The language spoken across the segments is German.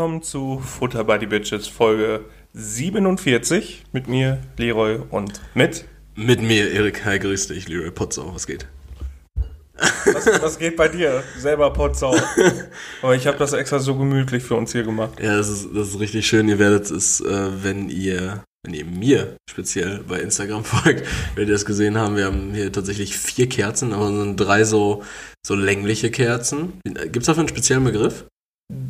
Willkommen zu Futter by the Bitches Folge 47 mit mir, Leroy und mit. Mit mir, Erik. Hi, grüß dich, Leroy Potsau. Was geht? Was, was geht bei dir? Selber Potsau. Aber ich habe das extra so gemütlich für uns hier gemacht. Ja, das ist, das ist richtig schön. Ihr werdet es, äh, wenn ihr, wenn ihr mir speziell bei Instagram folgt, werdet ihr es gesehen haben. Wir haben hier tatsächlich vier Kerzen, aber sind drei so, so längliche Kerzen. Gibt es dafür einen speziellen Begriff?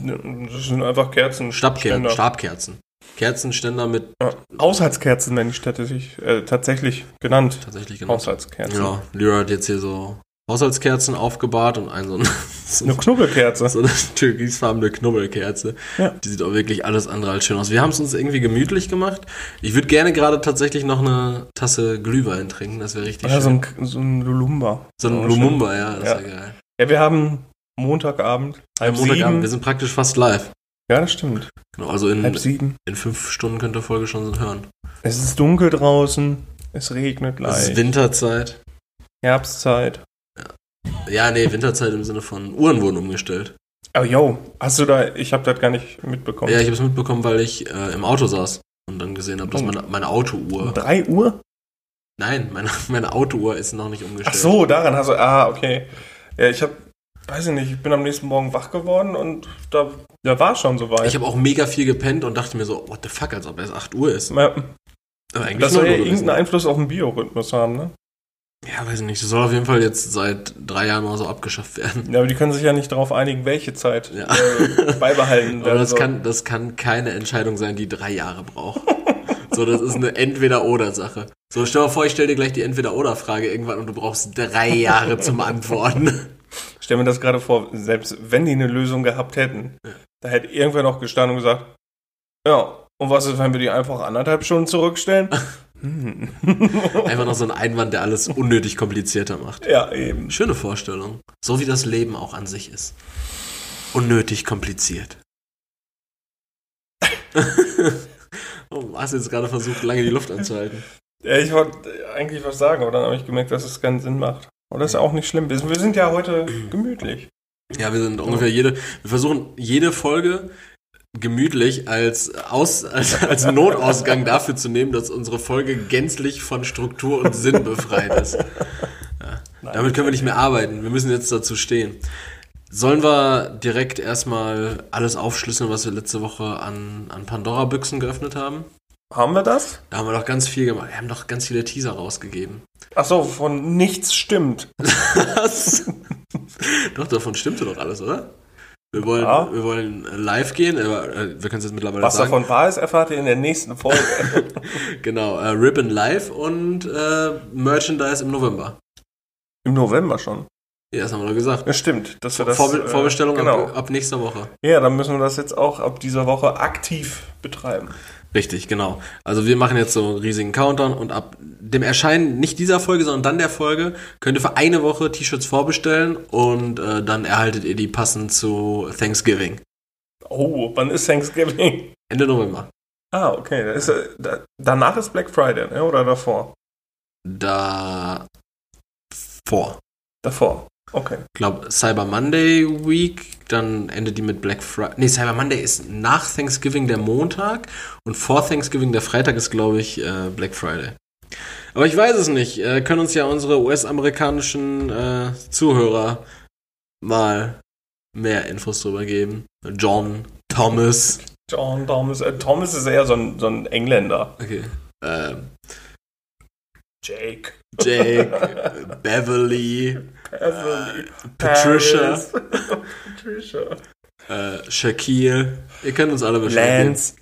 Das sind einfach Kerzen. Stabker. Stabkerzen. Kerzenständer mit Ja, Haushaltskerzen nenne ich tatsächlich, äh, tatsächlich genannt. tatsächlich genau. Haushaltskerzen. Ja, Leroy hat jetzt hier so Haushaltskerzen aufgebahrt und ein so, ein, so Eine Knubbelkerze. So eine türkisfarbene Knubbelkerze. Ja. Die sieht auch wirklich alles andere als schön aus. Wir haben es uns irgendwie gemütlich gemacht. Ich würde gerne gerade tatsächlich noch eine Tasse Glühwein trinken. Das wäre richtig Ja, so schön. ein, so ein Lulumba. So ein Lumumba, ja, das Ja. wäre geil. Ja, wir haben Montagabend, halb Am Montagabend, sieben. wir sind praktisch fast live. Ja, das stimmt. Genau, also in, Halb sieben. in fünf Stunden könnt ihr Folge schon hören. Es ist dunkel draußen. Es regnet Es ist leicht. Winterzeit. Herbstzeit. Ja, nee, Winterzeit im Sinne von Uhren wurden umgestellt. Oh, yo, hast du da, ich habe das gar nicht mitbekommen. Ja, ich habe es mitbekommen, weil ich äh, im Auto saß und dann gesehen habe, dass meine, meine Autouhr. 3 Uhr? Nein, meine, meine Autouhr ist noch nicht Ach umgestellt. so, daran hast du, ah, okay. Ja, ich habe, weiß ich nicht, ich bin am nächsten Morgen wach geworden und da, da war schon soweit. Ich habe auch mega viel gepennt und dachte mir so, what the fuck, als ob es 8 Uhr ist. Ja, Aber eigentlich das soll ja Uhr gewesen. irgendeinen Einfluss auf den Biorhythmus haben, ne? Ja, weiß ich nicht. Das soll auf jeden Fall jetzt seit drei Jahren mal so abgeschafft werden. Ja, aber die können sich ja nicht darauf einigen, welche Zeit Ja. äh, beibehalten Aber werden das soll. kann, das kann keine Entscheidung sein, die drei Jahre braucht. So, das ist eine Entweder-Oder-Sache. So, stell dir mal vor, ich stelle dir gleich die Entweder-Oder-Frage irgendwann und du brauchst drei Jahre zum Antworten. Stell mir das gerade vor, selbst wenn die eine Lösung gehabt hätten, da hätte irgendwer noch gestanden und gesagt, ja, und was ist, wenn wir die einfach anderthalb Stunden zurückstellen? hm. Einfach noch so ein Einwand, der alles unnötig komplizierter macht. Ja, eben. Schöne Vorstellung. So wie das Leben auch an sich ist. Unnötig kompliziert. oh, hast jetzt gerade versucht, lange die Luft anzuhalten. Ja, ich wollte eigentlich was sagen, aber dann habe ich gemerkt, dass es keinen Sinn macht. Aber das ist auch nicht schlimm. Wir sind ja heute gemütlich. Ja, wir sind ungefähr jede, wir versuchen jede Folge gemütlich als, Aus, als, als Notausgang dafür zu nehmen, dass unsere Folge gänzlich von Struktur und Sinn befreit ist. Ja, damit können wir nicht mehr arbeiten. Wir müssen jetzt dazu stehen. Sollen wir direkt erstmal alles aufschlüsseln, was wir letzte Woche an, an Pandora-Büchsen geöffnet haben? Haben wir das? Da haben wir doch ganz viel gemacht. Wir haben doch ganz viele Teaser rausgegeben. Ach so, von nichts stimmt. Was? doch, davon stimmte doch alles, oder? Wir wollen, Ja. wir wollen live gehen, äh, wir können es jetzt mittlerweile Was sagen. davon wahr ist, erfahrt ihr in der nächsten Folge. Genau, äh, Ribbon Live und äh, Merchandise im November. Im November schon. Ja, das haben wir doch gesagt. Ja, stimmt. Dass wir das, Vorbe äh, Vorbestellung genau. ab, ab nächster Woche. Ja, dann müssen wir das jetzt auch ab dieser Woche aktiv betreiben. Richtig, genau. Also wir machen jetzt so einen riesigen Countdown und ab dem Erscheinen nicht dieser Folge, sondern dann der Folge könnt ihr für eine Woche T-Shirts vorbestellen und äh, dann erhaltet ihr die passend zu Thanksgiving. Oh, wann ist Thanksgiving? Ende November. Ah, okay. Da ist, äh, da, danach ist Black Friday, ne? oder davor? Da vor. Davor. Okay. Ich glaube Cyber Monday Week, dann endet die mit Black Friday. Nee, Cyber Monday ist nach Thanksgiving der Montag und vor Thanksgiving der Freitag ist, glaube ich, äh, Black Friday. Aber ich weiß es nicht. Äh, können uns ja unsere US-amerikanischen äh, Zuhörer mal mehr Infos drüber geben. John, Thomas. John Thomas. Äh, Thomas ist eher so ein, so ein Engländer. Okay. Ähm, Jake. Jake, Beverly, Beverly. Patricia. Patricia. äh, Shaquille. Ihr könnt uns alle Bescheid Lance.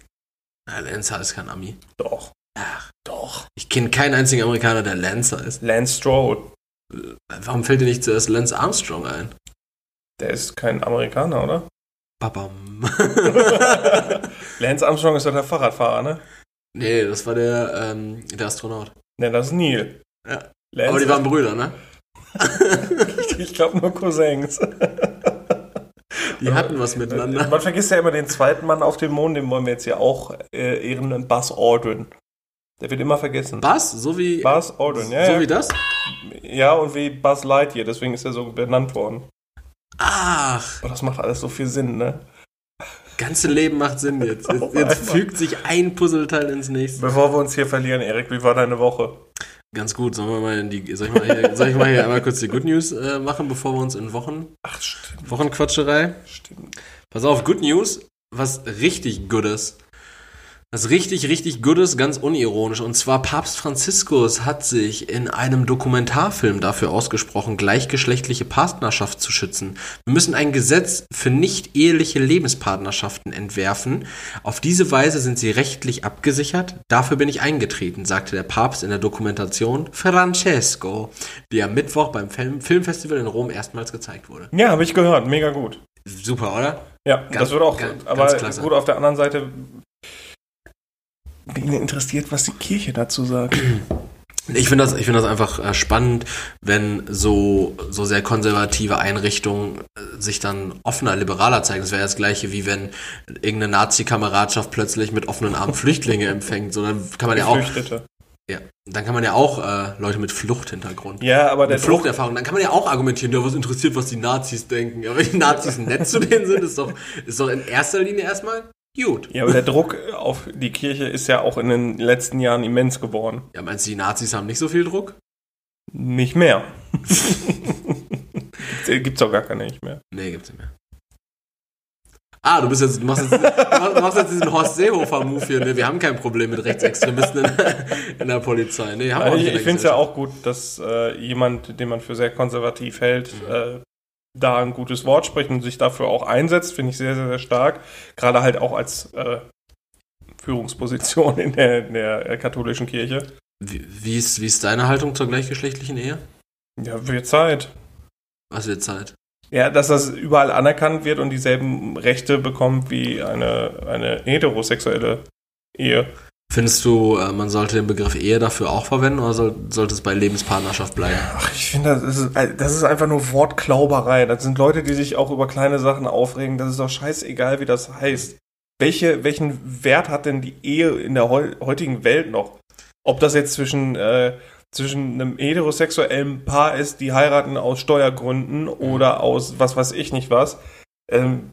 Ja, Lance ist kein Ami. Doch. Ach, Doch. ich kenne keinen einzigen Amerikaner, der Lance heißt. Lance Stroll. Warum fällt dir nicht zuerst Lance Armstrong ein? Der ist kein Amerikaner, oder? Babam. Lance Armstrong ist doch der Fahrradfahrer, ne? nee, das war der, ähm, der Astronaut. Ne, das ist Neil. Ja. Lance Aber die waren Brüder, ne? ich glaube nur Cousins. Die hatten was miteinander. Man vergisst ja immer den zweiten Mann auf dem Mond, den wollen wir jetzt ja auch äh, ehren, Buzz Aldrin. Der wird immer vergessen. Was? So wie, Buzz Aldrin, ja. so ja. wie das? Ja, und wie Buzz Lightyear, deswegen ist er so benannt worden. Ach, Aber das macht alles so viel Sinn, ne? ganze Leben macht Sinn jetzt. Jetzt, jetzt fügt sich ein Puzzleteil ins nächste. Bevor wir uns hier verlieren, Erik, wie war deine Woche? Ganz gut. Sollen wir mal in die, soll ich mal hier, soll ich mal hier einmal kurz die Good News äh, machen, bevor wir uns in Wochen, Ach, stimmt. Wochenquatscherei? stimmt. Pass auf, Good News, was richtig Gutes. Was richtig, richtig Gutes, ganz unironisch. Und zwar Papst Franziskus hat sich in einem Dokumentarfilm dafür ausgesprochen, gleichgeschlechtliche Partnerschaft zu schützen. Wir müssen ein Gesetz für nicht eheliche Lebenspartnerschaften entwerfen. Auf diese Weise sind sie rechtlich abgesichert. Dafür bin ich eingetreten, sagte der Papst in der Dokumentation Francesco, die am Mittwoch beim Film Filmfestival in Rom erstmals gezeigt wurde. Ja, habe ich gehört. Mega gut. Super, oder? Ja, Ganz- das wird auch. ganz- aber ganz gut, auf der anderen Seite. Wen interessiert, was die Kirche dazu sagt? Ich finde das, ich finde das einfach äh, spannend, wenn so, so sehr konservative Einrichtungen äh, sich dann offener, liberaler zeigen. Das wäre das Gleiche, wie wenn irgendeine Nazi-Kameradschaft plötzlich mit offenen Armen Flüchtlinge empfängt. So, dann kann man ja auch, ja, dann kann man ja auch äh, Leute mit Fluchthintergrund. Ja, aber der Fluchterfahrung, dann kann man ja auch argumentieren, ja, was interessiert, was die Nazis denken. Ja, wenn die Nazis nett zu denen sind, ist doch, ist doch in erster Linie erstmal gut. ja, aber der Druck auf die Kirche ist ja auch in den letzten Jahren immens geworden. Ja, meinst du, die Nazis haben nicht so viel Druck? Nicht mehr. Gibt's auch gar keine nicht mehr. Nee, gibt's nicht mehr. Ah, du bist jetzt, du machst jetzt, du machst- jetzt diesen Horst Seehofer-Move hier. Ne? Wir haben kein Problem mit Rechtsextremisten in, in der Polizei. Nee, haben wir auch Ich, ich finde es ja auch gut, dass äh, jemand, den man für sehr konservativ hält, Mhm. äh, da ein gutes Wort spricht und sich dafür auch einsetzt, finde ich sehr, sehr, sehr stark. Gerade halt auch als äh, Führungsposition in der, in der äh, katholischen Kirche. Wie, wie, ist, wie ist deine Haltung zur gleichgeschlechtlichen Ehe? Ja, wird Zeit. Was wird Zeit? Ja, dass das überall anerkannt wird und dieselben Rechte bekommt wie eine, eine heterosexuelle Ehe. Findest du, äh, man sollte den Begriff Ehe dafür auch verwenden oder soll, sollte es bei Lebenspartnerschaft bleiben? Ach, ich finde, das ist, das ist einfach nur Wortklauberei. Das sind Leute, die sich auch über kleine Sachen aufregen. Das ist doch scheißegal, wie das heißt. Welche, welchen Wert hat denn die Ehe in der heu heutigen Welt noch? Ob das jetzt zwischen, äh, zwischen einem heterosexuellen Paar ist, die heiraten aus Steuergründen oder aus was weiß ich nicht was. Ähm,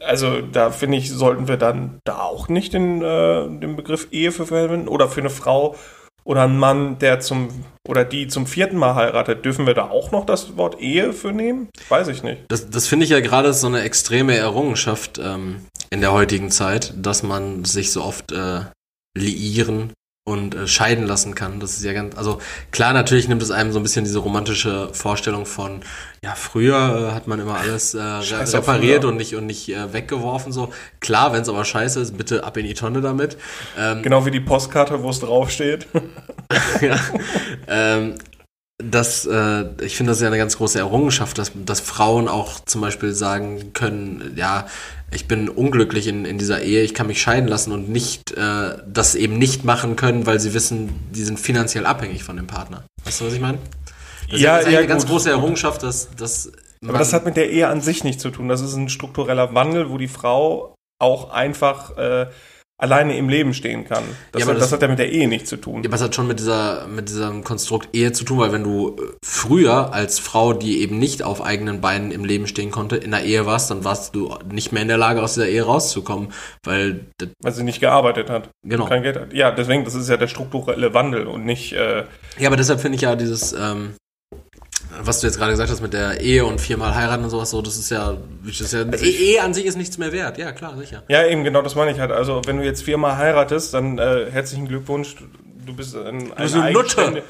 also da finde ich, sollten wir dann da auch nicht den, äh, den Begriff Ehe für verwenden. Oder für eine Frau oder einen Mann, der zum oder die zum vierten Mal heiratet, dürfen wir da auch noch das Wort Ehe für nehmen? Weiß ich nicht. Das, das finde ich ja gerade so eine extreme Errungenschaft ähm, in der heutigen Zeit, dass man sich so oft äh, liieren und äh, scheiden lassen kann. Das ist ja ganz, also klar, natürlich nimmt es einem so ein bisschen diese romantische Vorstellung von, ja, früher äh, hat man immer alles äh, repariert und nicht und nicht äh, weggeworfen so. Klar, wenn es aber scheiße ist, bitte ab in die Tonne damit. Ähm, Genau wie die Postkarte, wo es draufsteht. ja. ähm, das, äh, ich finde das ja eine ganz große Errungenschaft, dass, dass Frauen auch zum Beispiel sagen können, ja, ich bin unglücklich in, in dieser Ehe, ich kann mich scheiden lassen und nicht äh, das eben nicht machen können, weil sie wissen, die sind finanziell abhängig von dem Partner. Weißt du, was ich meine? Das Ja, ist ja, eine ganz gut. große Errungenschaft, dass, dass Aber das hat mit der Ehe an sich nichts zu tun. Das ist ein struktureller Wandel, wo die Frau auch einfach äh, alleine im Leben stehen kann. Das, Ja, aber hat, das, das- hat ja mit der Ehe nichts zu tun. Ja, aber es hat schon mit dieser, mit diesem Konstrukt Ehe zu tun, weil wenn du äh, früher als Frau, die eben nicht auf eigenen Beinen im Leben stehen konnte, in der Ehe warst, dann warst du nicht mehr in der Lage, aus dieser Ehe rauszukommen, weil, Weil sie nicht gearbeitet hat. genau. Kein Geld hat. Ja, deswegen, das ist ja der strukturelle Wandel und nicht. Äh, Ja, aber deshalb finde ich ja dieses, ähm, was du jetzt gerade gesagt hast mit der Ehe und viermal heiraten und sowas, so, das ist ja, das ist ja Also Ehe Ehe an sich ist nichts mehr wert. Ja, klar, sicher. Ja, eben, genau das meine ich halt. Also, wenn du jetzt viermal heiratest, dann äh, herzlichen Glückwunsch. Du bist ein, bist eine Nutte.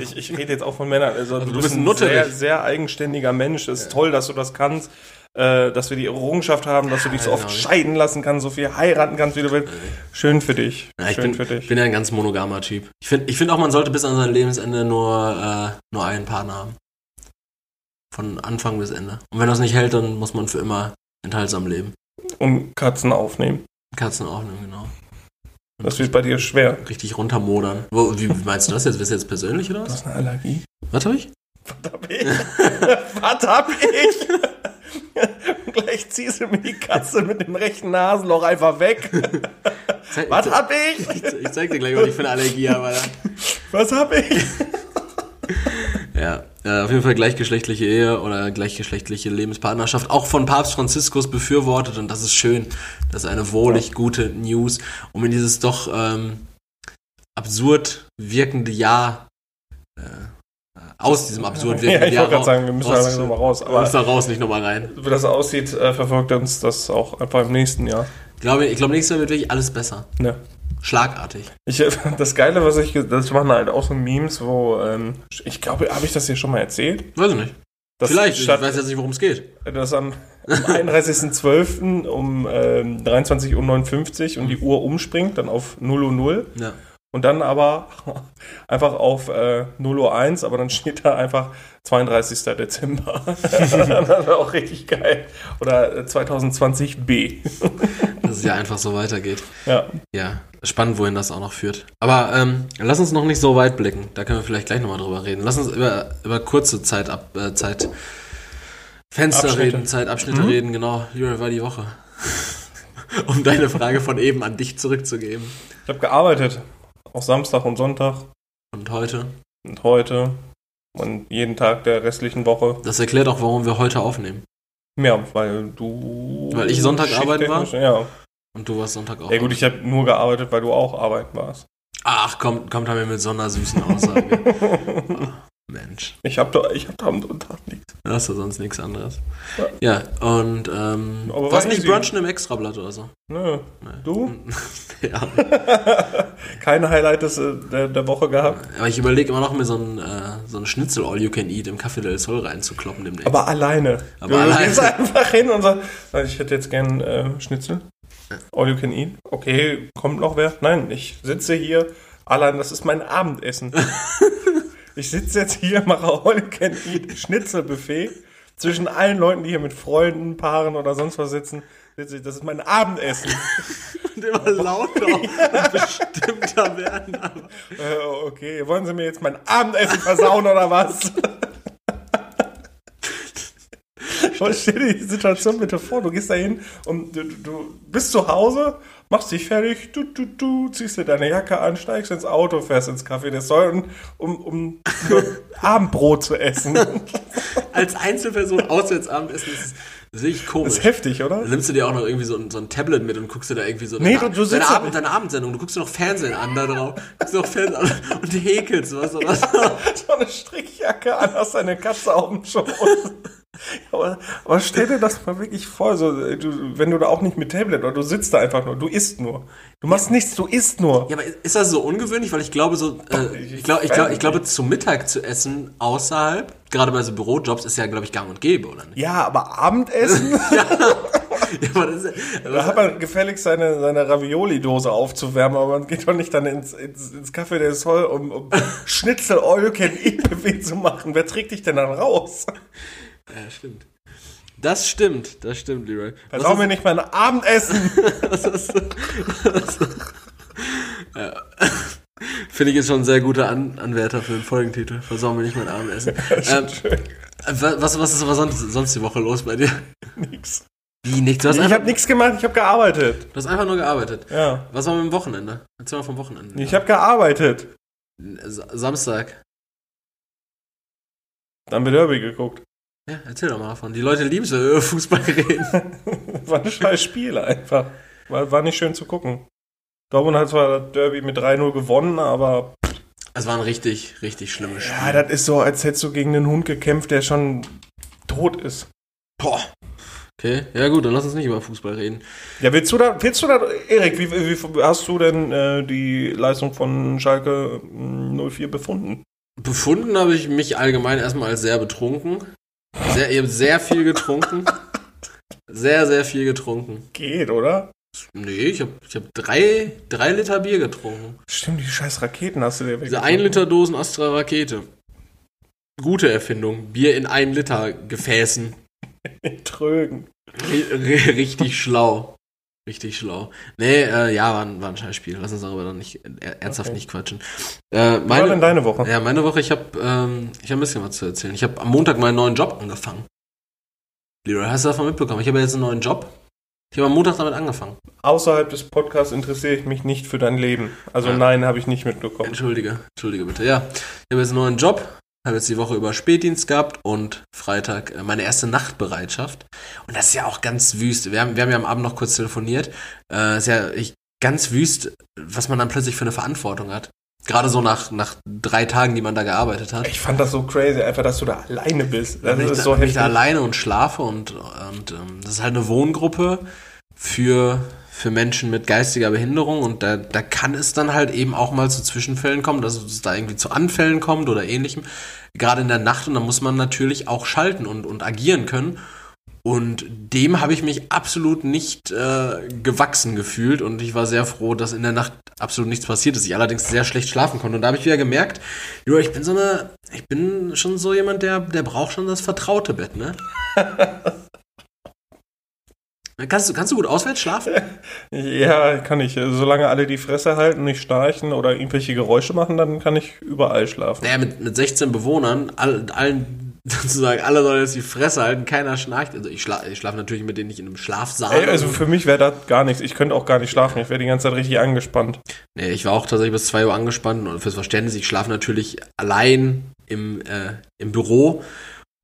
Ich, ich rede jetzt auch von Männern. Also, du, du bist ein sehr, sehr eigenständiger Mensch. Es ist toll, dass du das kannst. Äh, dass wir die Errungenschaft haben, dass du dich so Ja, oft genau. scheiden lassen kannst, so viel heiraten kannst, wie du willst. Schön für dich. Ja, ich Schön bin, für dich. bin ja ein ganz monogamer Typ. Ich finde ich find auch, man sollte bis an sein Lebensende nur, äh, nur einen Partner haben. Von Anfang bis Ende. Und wenn das nicht hält, dann muss man für immer enthaltsam leben. Und Katzen aufnehmen. Katzen auch nehmen, genau. Das wird bei dir schwer. Richtig runtermodern. Wo, wie meinst du das jetzt? Bist du jetzt persönlich oder was? hast eine Allergie. Was hab ich? Was hab ich? Was hab ich? Gleich ziehst du mir die Katze mit dem rechten Nasenloch einfach weg. Zeig, Was hab ich? ich, ich zeig dir gleich, was ich für eine Allergie habe. Alter. Was hab ich? Ja, auf jeden Fall gleichgeschlechtliche Ehe oder gleichgeschlechtliche Lebenspartnerschaft auch von Papst Franziskus befürwortet und das ist schön. Das ist eine wohlig gute News, um in dieses doch ähm, absurd wirkende Jahr äh, aus diesem absurd Ja, wirkenden ich Jahr wollte gerade sagen, wir müssen da raus- langsam mal raus. Wir Aber müssen da raus, nicht nochmal rein. wie das aussieht, äh, verfolgt uns das auch einfach im nächsten Jahr. Ich glaube, ich glaube, nächstes Jahr wird wirklich alles besser. Ne. Schlagartig. Ich, das Geile, was ich, das machen halt auch so Memes, wo, ähm, ich glaube, habe ich das hier schon mal erzählt? Weiß ich nicht. Dass Vielleicht, statt, ich weiß jetzt nicht, worum es geht. dass am, am 31.12. um ähm, 23.59 Uhr und die Uhr umspringt, dann auf 0 Uhr 0 Ja. und dann aber einfach auf äh, 0 Uhr 1, aber dann steht da einfach 32. Dezember. das wäre auch richtig geil. Oder äh, 2020b. Dass es ja einfach so weitergeht. ja. Ja, spannend, wohin das auch noch führt. Aber ähm, lass uns noch nicht so weit blicken. Da können wir vielleicht gleich nochmal drüber reden. Lass uns über, über kurze Zeit ab, äh, Zeit Fenster Abschnitte. reden, Zeitabschnitte Mhm. reden, genau. Wie war die Woche? um deine Frage von eben an dich zurückzugeben. Ich habe gearbeitet. Auch Samstag und Sonntag Und heute. und heute und jeden Tag der restlichen Woche. Das erklärt auch, warum wir heute aufnehmen. Ja, weil du. Weil ich Sonntag arbeiten war? Ja. Und du warst Sonntag auch. Ja gut, ich habe nur gearbeitet, weil du auch arbeiten warst. Ach, kommt, kommt da mir mit so einer süßen Aussage. Ah, Mensch. Ich habe da, ich hab da am Sonntag nichts. Du hast ja sonst nichts anderes. Ja. Und ähm, Aber war warst nicht brunchen im Extrablatt oder so? Nö. Nee. Du? ja. Kein Highlight des, äh, der, der Woche gehabt. Aber ich überlege immer noch, mir so ein, äh, so ein Schnitzel All You Can Eat im Café del Sol reinzukloppen demnächst. Aber alleine. Aber du alleine. gehst einfach hin und sagst, ich hätte jetzt gern äh, Schnitzel. All you can eat. Okay, kommt noch wer? Nein, ich sitze hier allein, das ist mein Abendessen. ich sitze jetzt hier, mache All you can eat Schnitzelbuffet. Zwischen allen Leuten, die hier mit Freunden, Paaren oder sonst was sitzen, sitze ich, das ist mein Abendessen. Und immer lauter und bestimmter werden. Äh, okay, wollen Sie mir jetzt mein Abendessen versauen oder was? Stell dir die Situation bitte vor, du gehst da hin und du, du bist zu Hause, machst dich fertig, du, du, du, ziehst dir deine Jacke an, steigst ins Auto, fährst ins Café des Sol, um, um Abendbrot zu essen. als Einzelperson Auswärtsabendessen ist das ist wirklich Das komisch. ist heftig, oder? Dann nimmst du dir auch noch irgendwie so ein, so ein Tablet mit und guckst dir da irgendwie so Nee, deine, du- du deine, Abend, deine Abendsendung, du guckst dir noch Fernsehen an da drauf, guckst dir noch Fernsehen an und häkelst was oder so. so eine Strickjacke an, hast deine Katze auf dem Schoß. aber, aber stell dir das mal wirklich vor, so, du, wenn du da auch nicht mit Tablet oder du sitzt da einfach nur, du isst nur. Du machst nichts, du isst nur. Ja, aber ist das so ungewöhnlich? Weil ich glaube, so, äh, ich- glaube, ich, glaube, ich glaube, zu Mittag zu essen außerhalb, gerade bei so Bürojobs, ist ja, glaube ich, gang und gäbe, oder nicht? Ja, aber Abendessen? Ja, aber das ist, da hat man gefälligst seine, seine Ravioli-Dose aufzuwärmen, aber man geht doch nicht dann ins, ins, ins Café del Sol, um, um Schnitzel All You Can Eat zu machen. Wer trägt dich denn dann raus? Ja, stimmt. Das stimmt, das stimmt, Leroy. Versau mir nicht mein Abendessen. was hast du- was- ja. Finde ich jetzt schon ein sehr guter An Anwärter für den Folgentitel. Versau mir nicht mein Abendessen. ähm, wa- was, was ist aber sonst, sonst die Woche los bei dir? Nix. Wie hast, Ich habe nichts gemacht, ich habe gearbeitet. du hast einfach nur gearbeitet. Ja. Was war mit dem Wochenende? Erzähl mal vom Wochenende. Ich habe gearbeitet. Sa- Samstag. Dann wird Derby geguckt. Ja, erzähl doch mal davon. Die Leute lieben es, wenn wir über Fußball reden. War ein scheiß Spiel einfach. War, war nicht schön zu gucken. Dortmund hat zwar das Derby mit 3-0 gewonnen, aber Es war ein richtig, richtig schlimmes Spiel. ja, das ist so, als hättest du gegen einen Hund gekämpft, der schon tot ist. Boah. Okay, ja gut, dann lass uns nicht über Fußball reden. Ja, willst du da, willst du da, Erik, wie, wie hast du denn äh, die Leistung von Schalke mh, 04 befunden? Befunden habe ich mich allgemein erstmal als sehr betrunken. Sehr, ich habe sehr viel getrunken. Sehr, sehr viel getrunken. Geht, oder? Nee, ich habe ich hab drei, drei Liter Bier getrunken. Stimmt, die scheiß Raketen hast du dir Diese 1 Liter Dosen Astra Rakete. Gute Erfindung. Bier in 1 Liter Gefäßen. Trögen. R- richtig schlau. Richtig schlau. Nee, äh, ja, war ein, war ein Scheißspiel. Lass uns darüber dann nicht äh, ernsthaft Okay. nicht quatschen. Äh, Wie war denn meine, deine Woche? ja, meine Woche, ich habe ähm, ich hab ein bisschen was zu erzählen. Ich habe am Montag meinen neuen Job angefangen. Leroy, hast du davon mitbekommen? Ich habe jetzt einen neuen Job. Ich habe am Montag damit angefangen. Außerhalb des Podcasts interessiere ich mich nicht für dein Leben. Also Ja. nein, habe ich nicht mitbekommen. Entschuldige, entschuldige bitte. Ja, ich habe jetzt einen neuen Job. Habe jetzt die Woche über Spätdienst gehabt und Freitag äh, meine erste Nachtbereitschaft. Und das ist ja auch ganz wüst. Wir haben, wir haben ja am Abend noch kurz telefoniert. Äh, ist ja ich, ganz wüst, was man dann plötzlich für eine Verantwortung hat. Gerade so nach, nach drei Tagen, die man da gearbeitet hat. Ich fand das so crazy, einfach, dass du da alleine bist. Das ist ich, so da, bin ich da alleine und schlafe und, und ähm, das ist halt eine Wohngruppe für, für Menschen mit geistiger Behinderung und da, da kann es dann halt eben auch mal zu Zwischenfällen kommen, dass es da irgendwie zu Anfällen kommt oder ähnlichem. Gerade in der Nacht und da muss man natürlich auch schalten und, und agieren können. Und dem habe ich mich absolut nicht äh, gewachsen gefühlt und ich war sehr froh, dass in der Nacht absolut nichts passiert ist. Ich allerdings sehr schlecht schlafen konnte. Und da habe ich wieder gemerkt, jo, ich bin so eine, ich bin schon so jemand, der, der braucht schon das vertraute Bett, ne? kannst, du, kannst du gut auswärts schlafen? Ja, kann ich. Solange alle die Fresse halten, nicht schnarchen oder irgendwelche Geräusche machen, dann kann ich überall schlafen. Naja, mit, mit 16 Bewohnern, all, allen sozusagen alle sollen jetzt die Fresse halten, keiner schnarcht. Also ich, schla ich schlafe natürlich mit denen nicht in einem Schlafsaal. Ey, also für mich wäre das gar nichts. Ich könnte auch gar nicht schlafen. Ich wäre die ganze Zeit richtig angespannt. Nee, ich war auch tatsächlich bis 2 Uhr angespannt und fürs Verständnis, ich schlafe natürlich allein im, äh, im Büro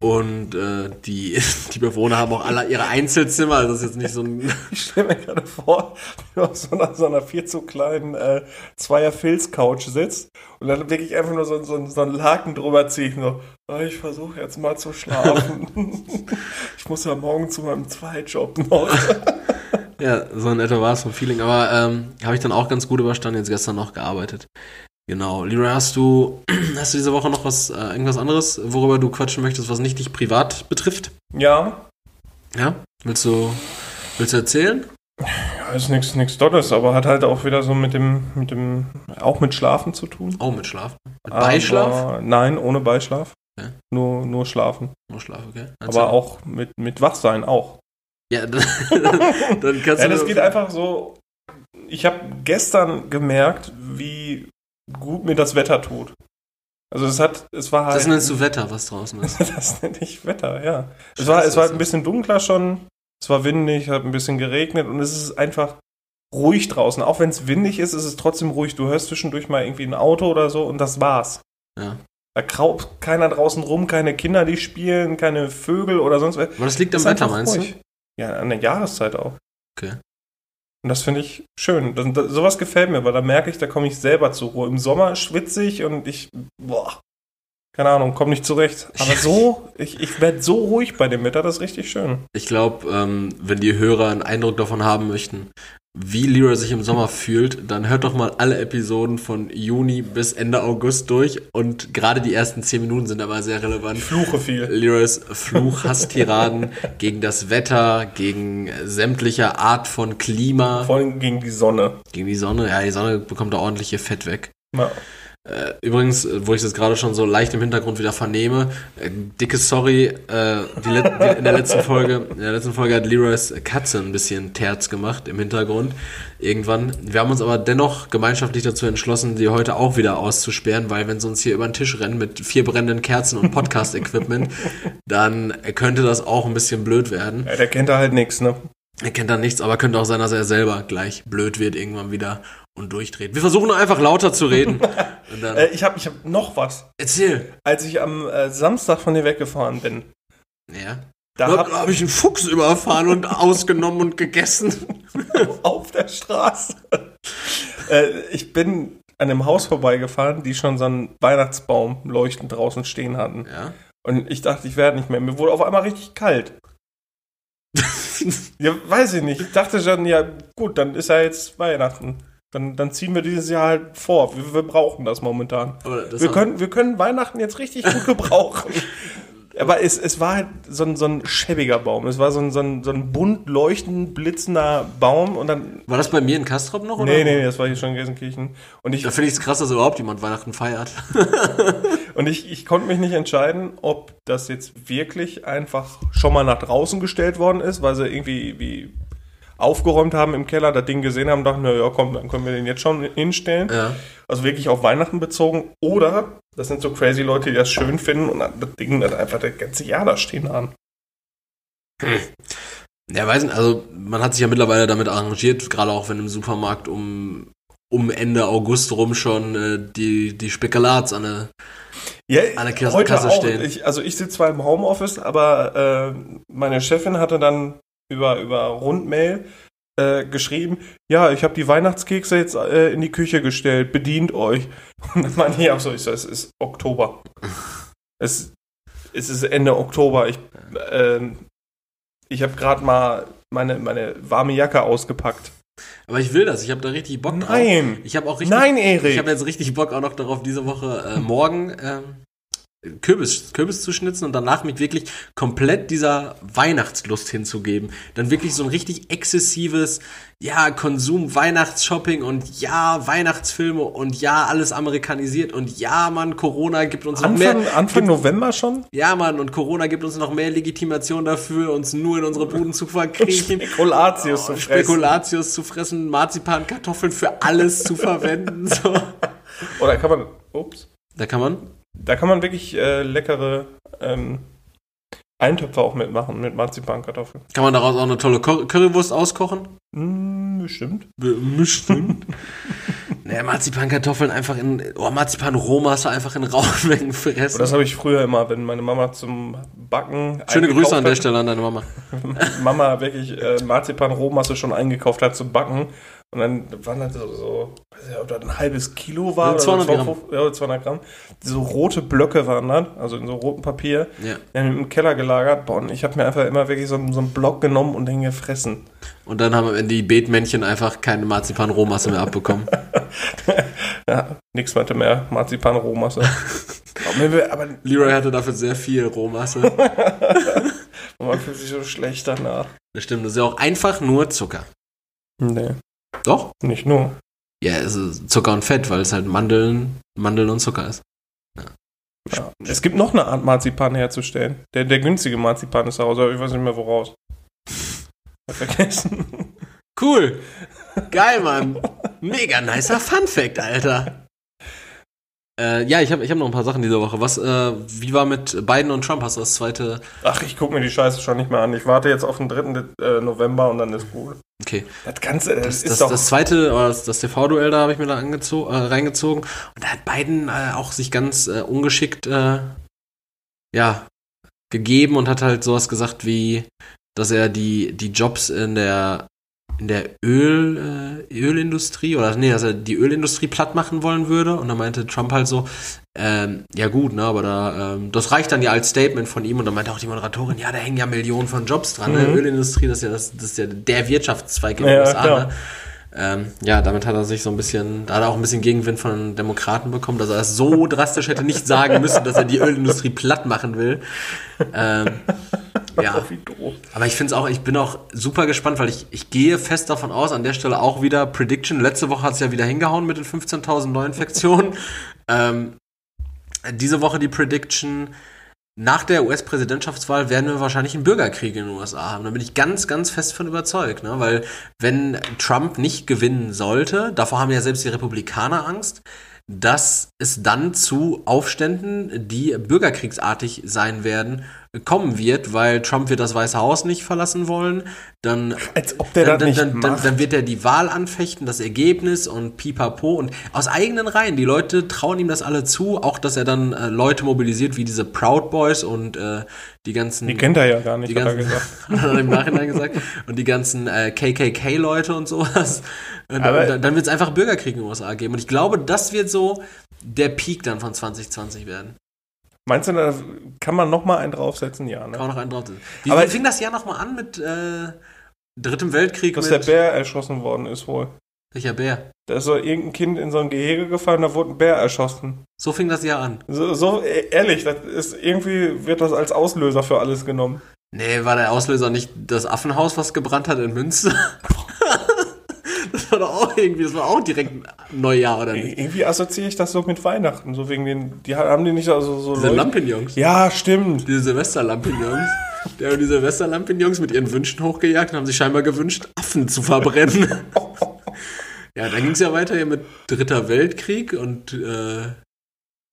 und äh, die, die Bewohner haben auch alle ihre Einzelzimmer. Also das ist jetzt nicht so ein. Ich stelle mir gerade vor, wie du auf so einer, so einer viel zu kleinen äh, Zweier-Filz-Couch sitzt und dann wirklich einfach nur so, so, so einen Laken drüber ziehst. So, oh, ich versuche jetzt mal zu schlafen. ich muss ja morgen zu meinem Zweitjob noch. ja, so in etwa war es vom Feeling. Aber ähm, habe ich dann auch ganz gut überstanden. Jetzt gestern noch gearbeitet. Genau. Leroy, hast du, hast du diese Woche noch was, äh, irgendwas anderes, worüber du quatschen möchtest, was nicht dich privat betrifft? Ja. Ja? Willst du, willst du erzählen? Ja, ist nichts nichts Dolles, aber hat halt auch wieder so mit dem, mit dem, auch mit Schlafen zu tun. Auch mit Schlafen? Mit Beischlaf? Aber, nein, ohne Beischlaf. Okay. Nur, nur Schlafen. Nur Schlaf, okay. Erzähl. Aber auch mit, mit Wachsein auch. Ja, dann, dann kannst ja, du. das geht einfach so. Ich habe gestern gemerkt, wie gut mir das Wetter tut. Also es hat, es war halt. Das nennst du Wetter, was draußen ist. das nenne ich Wetter, ja. Es war, es war halt ein bisschen dunkler schon, es war windig, hat ein bisschen geregnet und es ist einfach ruhig draußen. Auch wenn es windig ist, ist es trotzdem ruhig. Du hörst zwischendurch mal irgendwie ein Auto oder so und das war's. Ja. Da kraubt keiner draußen rum, keine Kinder, die spielen, keine Vögel oder sonst was. Aber das liegt am Wetter, meinst du? Ja, an der Jahreszeit auch. Okay. Und das finde ich schön. Das, das, sowas gefällt mir, weil da merke ich, da komme ich selber zur Ruhe. Im Sommer schwitze ich und ich, boah, keine Ahnung, komme nicht zurecht. Aber so, ich, ich werde so ruhig bei dem Wetter, das ist richtig schön. Ich glaube, ähm, wenn die Hörer einen Eindruck davon haben möchten, wie Leroy sich im Sommer fühlt, dann hört doch mal alle Episoden von Juni bis Ende August durch und gerade die ersten zehn Minuten sind aber sehr relevant. Fluche viel. Leroys Fluch-Hasstiraden gegen das Wetter, gegen sämtliche Art von Klima. Vor allem gegen die Sonne. Gegen die Sonne, ja, die Sonne bekommt da ordentlich ihr Fett weg. Ja. Äh, übrigens, wo ich das gerade schon so leicht im Hintergrund wieder vernehme, äh, dicke Sorry, äh, die, die, in der letzten Folge, in der letzten Folge hat Leroys Katze ein bisschen Terz gemacht im Hintergrund. Irgendwann. Wir haben uns aber dennoch gemeinschaftlich dazu entschlossen, die heute auch wieder auszusperren, weil wenn sie uns hier über den Tisch rennen mit vier brennenden Kerzen und Podcast-Equipment, dann könnte das auch ein bisschen blöd werden. Ja, der kennt da halt nichts, ne? Er kennt da nichts, aber könnte auch sein, dass er selber gleich blöd wird irgendwann wieder und durchdreht. Wir versuchen nur einfach lauter zu reden. äh, ich habe ich hab noch was. Erzähl. Als ich am äh, Samstag von dir weggefahren bin. Ja. Da habe hab ich einen Fuchs überfahren und ausgenommen und gegessen. Auf der Straße. äh, ich bin an einem Haus vorbeigefahren, die schon so einen Weihnachtsbaum leuchtend draußen stehen hatten. Ja. Und ich dachte, ich werde nicht mehr. Mir wurde auf einmal richtig kalt. ja, weiß ich nicht. Ich dachte schon, ja, gut, dann ist ja jetzt Weihnachten. Dann, dann ziehen wir dieses Jahr halt vor. Wir, wir brauchen das momentan. Das wir, können, wir können Weihnachten jetzt richtig gut gebrauchen. Aber es, es war halt so ein, so ein schäbiger Baum. Es war so ein, so ein, so ein bunt leuchtend blitzender Baum und dann. War das bei mir in Kastrop noch? Oder? Nee, nee, das war hier schon in Gelsenkirchen. Und ich, da finde ich es krass, dass überhaupt jemand Weihnachten feiert. und ich, ich konnte mich nicht entscheiden, ob das jetzt wirklich einfach schon mal nach draußen gestellt worden ist, weil sie irgendwie wie aufgeräumt haben im Keller, das Ding gesehen haben, dachten, na ja, komm, dann können wir den jetzt schon hinstellen. Ja. Also wirklich auf Weihnachten bezogen. Oder das sind so crazy Leute, die das schön finden und das Ding dann einfach das ganze Jahr da stehen haben. Hm. Ja, weiß nicht, also man hat sich ja mittlerweile damit arrangiert, gerade auch wenn im Supermarkt um, um Ende August rum schon äh, die, die Spekulats an der Ja, an der Kasse, heute Kasse auch. stehen. Ich, also ich sitze zwar im Homeoffice, aber äh, meine Chefin hatte dann über, über Rundmail äh, geschrieben, ja, ich habe die Weihnachtskekse jetzt äh, in die Küche gestellt, bedient euch. Und dann meinte ich auch so, ich so, es ist Oktober. es, es ist Ende Oktober. Ich, ähm, ich habe gerade mal meine, meine warme Jacke ausgepackt. Aber ich will das, ich habe da richtig Bock drauf. Nein! Ich habe auch richtig, Nein, ich Erik! habe jetzt richtig Bock auch noch darauf, diese Woche äh, morgen ähm, Kürbis, Kürbis zu schnitzen und danach mich wirklich komplett dieser Weihnachtslust hinzugeben. Dann wirklich so ein richtig exzessives, ja, Konsum, Weihnachtsshopping und ja, Weihnachtsfilme und ja, alles amerikanisiert und ja, Mann, Corona gibt uns noch Anfang, mehr. Anfang gibt, November schon? ja, Mann, und Corona gibt uns noch mehr Legitimation dafür, uns nur in unsere Buden zu verkriechen. Spekulatius zu Oh, fressen. Spekulatius zu fressen, Marzipan, Kartoffeln für alles zu verwenden. So. Oder kann man, ups, Da kann man. Da kann man wirklich äh, leckere ähm, Eintöpfe auch mitmachen, mit Marzipankartoffeln. Kann man daraus auch eine tolle Cur- Currywurst auskochen? Hm, bestimmt. Bestimmt. naja, Marzipankartoffeln einfach in, oh, Marzipan-Rohmasse einfach in rauen Mengen Und fressen. das habe ich früher immer, wenn meine Mama zum Backen. Schöne Grüße an der Stelle an deine Mama. Mama wirklich äh, Marzipan-Rohmasse schon eingekauft hat zum Backen. Und dann waren das so, so weiß nicht, ob das ein halbes Kilo war. Ja, oder 200 so, Gramm. 250 Ja, 200 Gramm. So rote Blöcke waren das, also in so rotem Papier. Ja. Im Keller gelagert. Boah, und ich habe mir einfach immer wirklich so, einen- so einen Block genommen und den gefressen. Und dann haben die Beetmännchen einfach keine Marzipan-Rohmasse mehr abbekommen. Ja, nichts weiter mehr. Marzipan-Rohmasse. aber, Leroy hatte dafür sehr viel Rohmasse. man fühlt sich so schlecht danach. Das stimmt, das ist ja auch einfach nur Zucker. Nee, Doch? nicht nur. Ja, es ist Zucker und Fett, weil es halt Mandeln, Mandeln und Zucker ist. Ja. Es gibt noch eine Art Marzipan herzustellen. Der, der günstige Marzipan ist daraus, aber ich weiß nicht mehr woraus. Hab vergessen. Cool. Geil, Mann. Mega nicer Fun Fact, Alter. Äh, ja, ich habe ich hab noch ein paar Sachen diese Woche. Was, äh, wie war mit Biden und Trump? Hast du das zweite? Ach, ich gucke mir die Scheiße schon nicht mehr an. Ich warte jetzt auf den 3. äh, November und dann ist gut. Okay. Das Ganze, das, Das, ist doch... das zweite, das, das TV-Duell, da habe ich mir da angezo äh, reingezogen. Und da hat Biden äh, auch sich ganz äh, ungeschickt, äh, ja, gegeben und hat halt sowas gesagt wie, dass er die, die Jobs in der in der Öl, äh, Ölindustrie oder nee, dass er die Ölindustrie platt machen wollen würde und dann meinte Trump halt so, ähm, ja gut, ne, aber da, ähm, das reicht dann ja als Statement von ihm und dann meinte auch die Moderatorin, ja, da hängen ja Millionen von Jobs dran, ne? Mhm. Ölindustrie, das ist ja das, das ist ja der Wirtschaftszweig in den Ja, USA, klar. ne? Ähm, ja, damit hat er sich so ein bisschen, da hat er auch ein bisschen Gegenwind von Demokraten bekommen, dass er es so drastisch hätte nicht sagen müssen, dass er die Ölindustrie platt machen will. Ähm, ja, Wie doof. aber ich finde es auch, ich bin auch super gespannt, weil ich, ich gehe fest davon aus, an der Stelle auch wieder Prediction. Letzte Woche hat es ja wieder hingehauen mit den 15.000 Neuinfektionen. ähm, diese Woche die Prediction. Nach der US-Präsidentschaftswahl werden wir wahrscheinlich einen Bürgerkrieg in den USA haben. Da bin ich ganz, ganz fest von überzeugt. Ne? Weil wenn Trump nicht gewinnen sollte, davor haben ja selbst die Republikaner Angst, dass es dann zu Aufständen, die bürgerkriegsartig sein werden, kommen wird, weil Trump wird das Weiße Haus nicht verlassen wollen. Dann, Als ob der dann, das dann, nicht dann, dann, dann wird er die Wahl anfechten, das Ergebnis und pipapo und aus eigenen Reihen. Die Leute trauen ihm das alle zu, auch dass er dann äh, Leute mobilisiert wie diese Proud Boys und äh, die ganzen Die kennt er ja gar nicht, die hat er ganzen, gesagt. hat er im Nachhinein gesagt. Und die ganzen äh, KKK-Leute und sowas. Und, Aber- dann, dann wird es einfach Bürgerkrieg in den USA geben. Und ich glaube, das wird so der Peak dann von 2020 werden. Meinst du, da kann man noch mal einen draufsetzen? Ja, Kann ne? man noch einen draufsetzen. Wie, Aber- fing das Jahr nochmal an mit äh, Drittem Weltkrieg? Dass der Bär erschossen worden ist wohl. Welcher Bär? Da ist so irgendein Kind in so ein Gehege gefallen, da wurde ein Bär erschossen. So fing das Jahr an. So, so e- ehrlich, das ist irgendwie wird das als Auslöser für alles genommen. Nee, war der Auslöser nicht das Affenhaus, was gebrannt hat in Münster? das war doch auch irgendwie, das war auch direkt Neujahr, oder nicht? Irgendwie assoziiere ich das so mit Weihnachten, so wegen den, die haben die nicht also so Diese Leute- Lampignons. Ja, stimmt. Diese Silvesterlampignons. Der und die Silvesterlampignons mit ihren Wünschen hochgejagt und haben sich scheinbar gewünscht, Affen zu verbrennen. ja, dann ging es ja weiter hier mit Dritter Weltkrieg und, äh,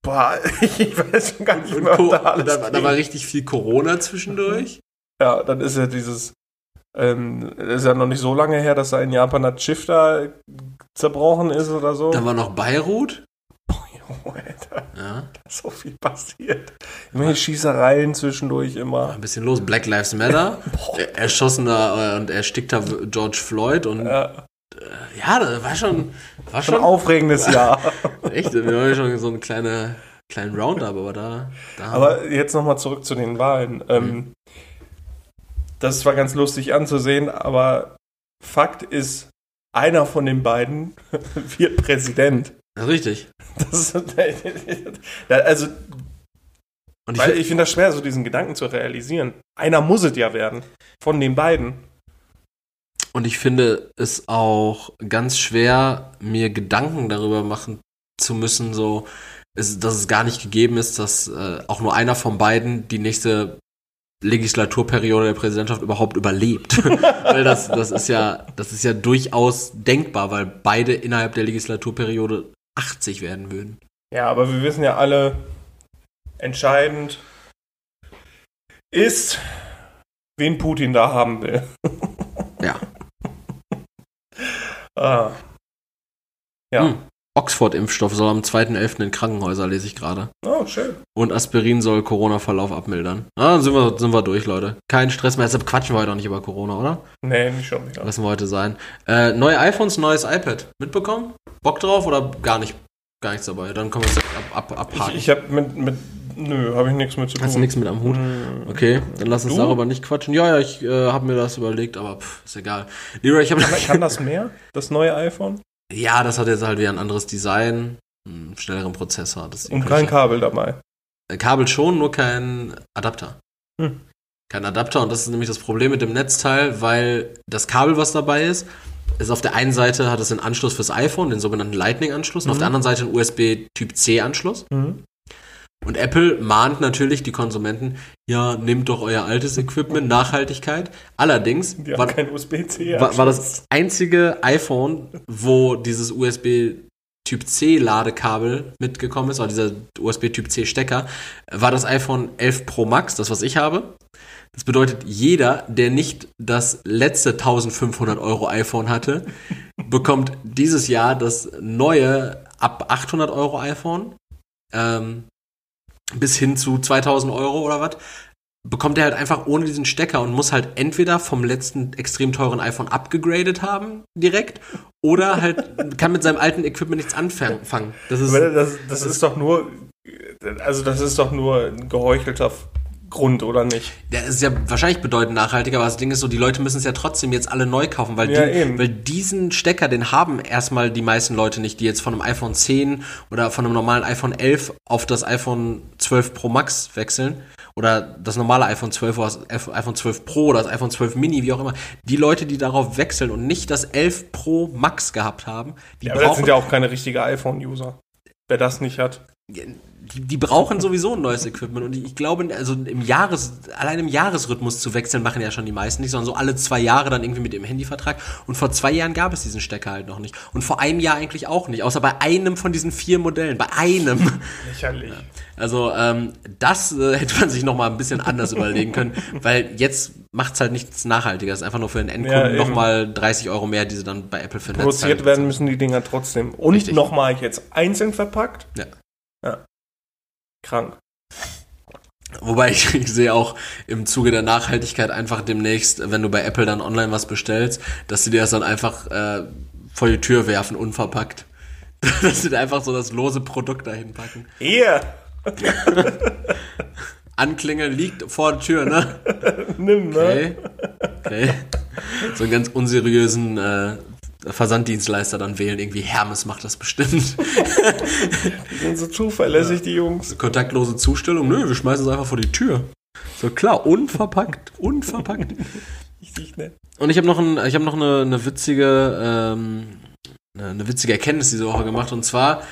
Boah, ich weiß schon gar nicht was da alles da, da war richtig viel Corona zwischendurch. Ja, dann ist ja dieses, ähm, ist ja noch nicht so lange her, dass da in Japan das Schiff da zerbrochen ist oder so. Dann war noch Beirut. Boah, Oh, Alter, Ja, da ist so viel passiert. Immer Schießereien zwischendurch immer. ein bisschen los. Black Lives Matter, erschossener äh, und erstickter George Floyd und Ja, ja, das war schon, war schon ein aufregendes Jahr. echt. Wir haben ja schon so einen kleine, kleinen Roundup, aber da, da Aber jetzt nochmal zurück zu den Wahlen. Ähm, das war ganz lustig anzusehen, aber Fakt ist, einer von den beiden wird Präsident. ist richtig. Das ist, also, Und ich, weil ich finde das schwer, so diesen Gedanken zu realisieren. Einer muss es ja werden. Von den beiden. Und ich finde es auch ganz schwer, mir Gedanken darüber machen zu müssen, so, dass es gar nicht gegeben ist, dass äh, auch nur einer von beiden die nächste Legislaturperiode der Präsidentschaft überhaupt überlebt. weil das, das ist ja, das ist ja durchaus denkbar, weil beide innerhalb der Legislaturperiode 80 werden würden. Ja, aber wir wissen ja alle, entscheidend ist, wen Putin da haben will. Ja. Ah. Ja. Hm. Oxford-Impfstoff soll am 2.11. in Krankenhäuser, lese ich gerade. Oh, schön. Und Aspirin soll Corona-Verlauf abmildern. Ah, dann sind wir, sind wir durch, Leute. Kein Stress mehr. Deshalb quatschen wir heute auch nicht über Corona, oder? Nee, nicht schon wieder. Lassen wir heute sein. Äh, neue iPhones, neues iPad. Mitbekommen? Bock drauf oder gar nicht? Gar nichts dabei. Dann können wir es ab, ab, abhaken. Ich, ich habe mit, mit, nö, habe ich nichts mit zu tun. Hast du nichts mit am Hut? Hm. Okay, dann lass uns Du? darüber nicht quatschen. Ja, ja, ich äh, habe mir das überlegt, aber pff, ist egal. Leroy, ich habe Kann, kann das mehr, das neue iPhone? Ja, das hat jetzt halt wieder ein anderes Design, einen schnelleren Prozessor. Das Und kein Kabel dabel. Äh, Kabel schon, nur kein Adapter. Hm. Kein Adapter und das ist nämlich das Problem mit dem Netzteil, weil das Kabel, was dabei ist, ist auf der einen Seite hat es einen Anschluss fürs iPhone, den sogenannten Lightning-Anschluss, und auf Mhm. der anderen Seite einen USB-Typ-C-Anschluss. Mhm. Und Apple mahnt natürlich die Konsumenten, ja, nehmt doch euer altes Equipment, Nachhaltigkeit. Allerdings war, kein USB-C. war, war das einzige iPhone, wo dieses USB Typ C Ladekabel mitgekommen ist, oder dieser USB Typ C Stecker, war das iPhone 11 Pro Max, das was ich habe. Das bedeutet, jeder, der nicht das letzte 1500 Euro iPhone hatte, bekommt dieses Jahr das neue ab 800 Euro iPhone ähm, bis hin zu 2000 Euro oder was bekommt er halt einfach ohne diesen Stecker und muss halt entweder vom letzten extrem teuren iPhone abgegradet haben direkt oder halt kann mit seinem alten Equipment nichts anfangen. Das ist Aber das, das ist doch nur, also das ist doch nur ein geheuchelter Grund, oder nicht? Der ist ja wahrscheinlich bedeutend nachhaltiger, aber das Ding ist so, die Leute müssen es ja trotzdem jetzt alle neu kaufen, weil, Ja, die, weil diesen Stecker, den haben erstmal die meisten Leute nicht, die jetzt von einem iPhone 10 oder von einem normalen iPhone 11 auf das iPhone 12 Pro Max wechseln oder das normale iPhone 12 oder das iPhone 12 Pro oder das iPhone 12 Mini, wie auch immer. Die Leute, die darauf wechseln und nicht das 11 Pro Max gehabt haben, die Ja, aber das brauchen sind ja auch keine richtige iPhone-User. Wer das nicht hat. Die, die brauchen sowieso ein neues Equipment und ich glaube, also im Jahres, allein im Jahresrhythmus zu wechseln machen ja schon die meisten nicht, sondern so alle zwei Jahre dann irgendwie mit dem Handyvertrag. Und vor zwei Jahren gab es diesen Stecker halt noch nicht. Und vor einem Jahr eigentlich auch nicht, außer bei einem von diesen vier Modellen, bei einem. Lächerlich. Also ähm, das äh, hätte man sich noch mal ein bisschen anders überlegen können, weil jetzt macht's halt nichts Nachhaltiges, einfach nur für den Ja, Endkunden eben. noch mal 30 Euro mehr, die sie dann bei Apple für Produziert werden müssen die Dinger trotzdem. Und nochmal jetzt einzeln verpackt. Ja. Ja. Krank. Wobei ich, ich sehe auch im Zuge der Nachhaltigkeit einfach demnächst, wenn du bei Apple dann online was bestellst, dass sie dir das dann einfach äh, vor die Tür werfen, unverpackt. dass sie da einfach so das lose Produkt dahin packen. Hier, Anklingel liegt vor der Tür, ne? nimm, ne? Okay. okay. So einen ganz unseriösen äh, Versanddienstleister dann wählen. Irgendwie Hermes macht das bestimmt. Die sind so zuverlässig, die Jungs. Kontaktlose Zustellung. Nö, wir schmeißen es einfach vor die Tür. So klar, unverpackt. Unverpackt. Richtig nett. Und ich habe noch, ein, ich hab noch eine, eine witzige, ähm, eine eine witzige Erkenntnis diese Woche gemacht. Und zwar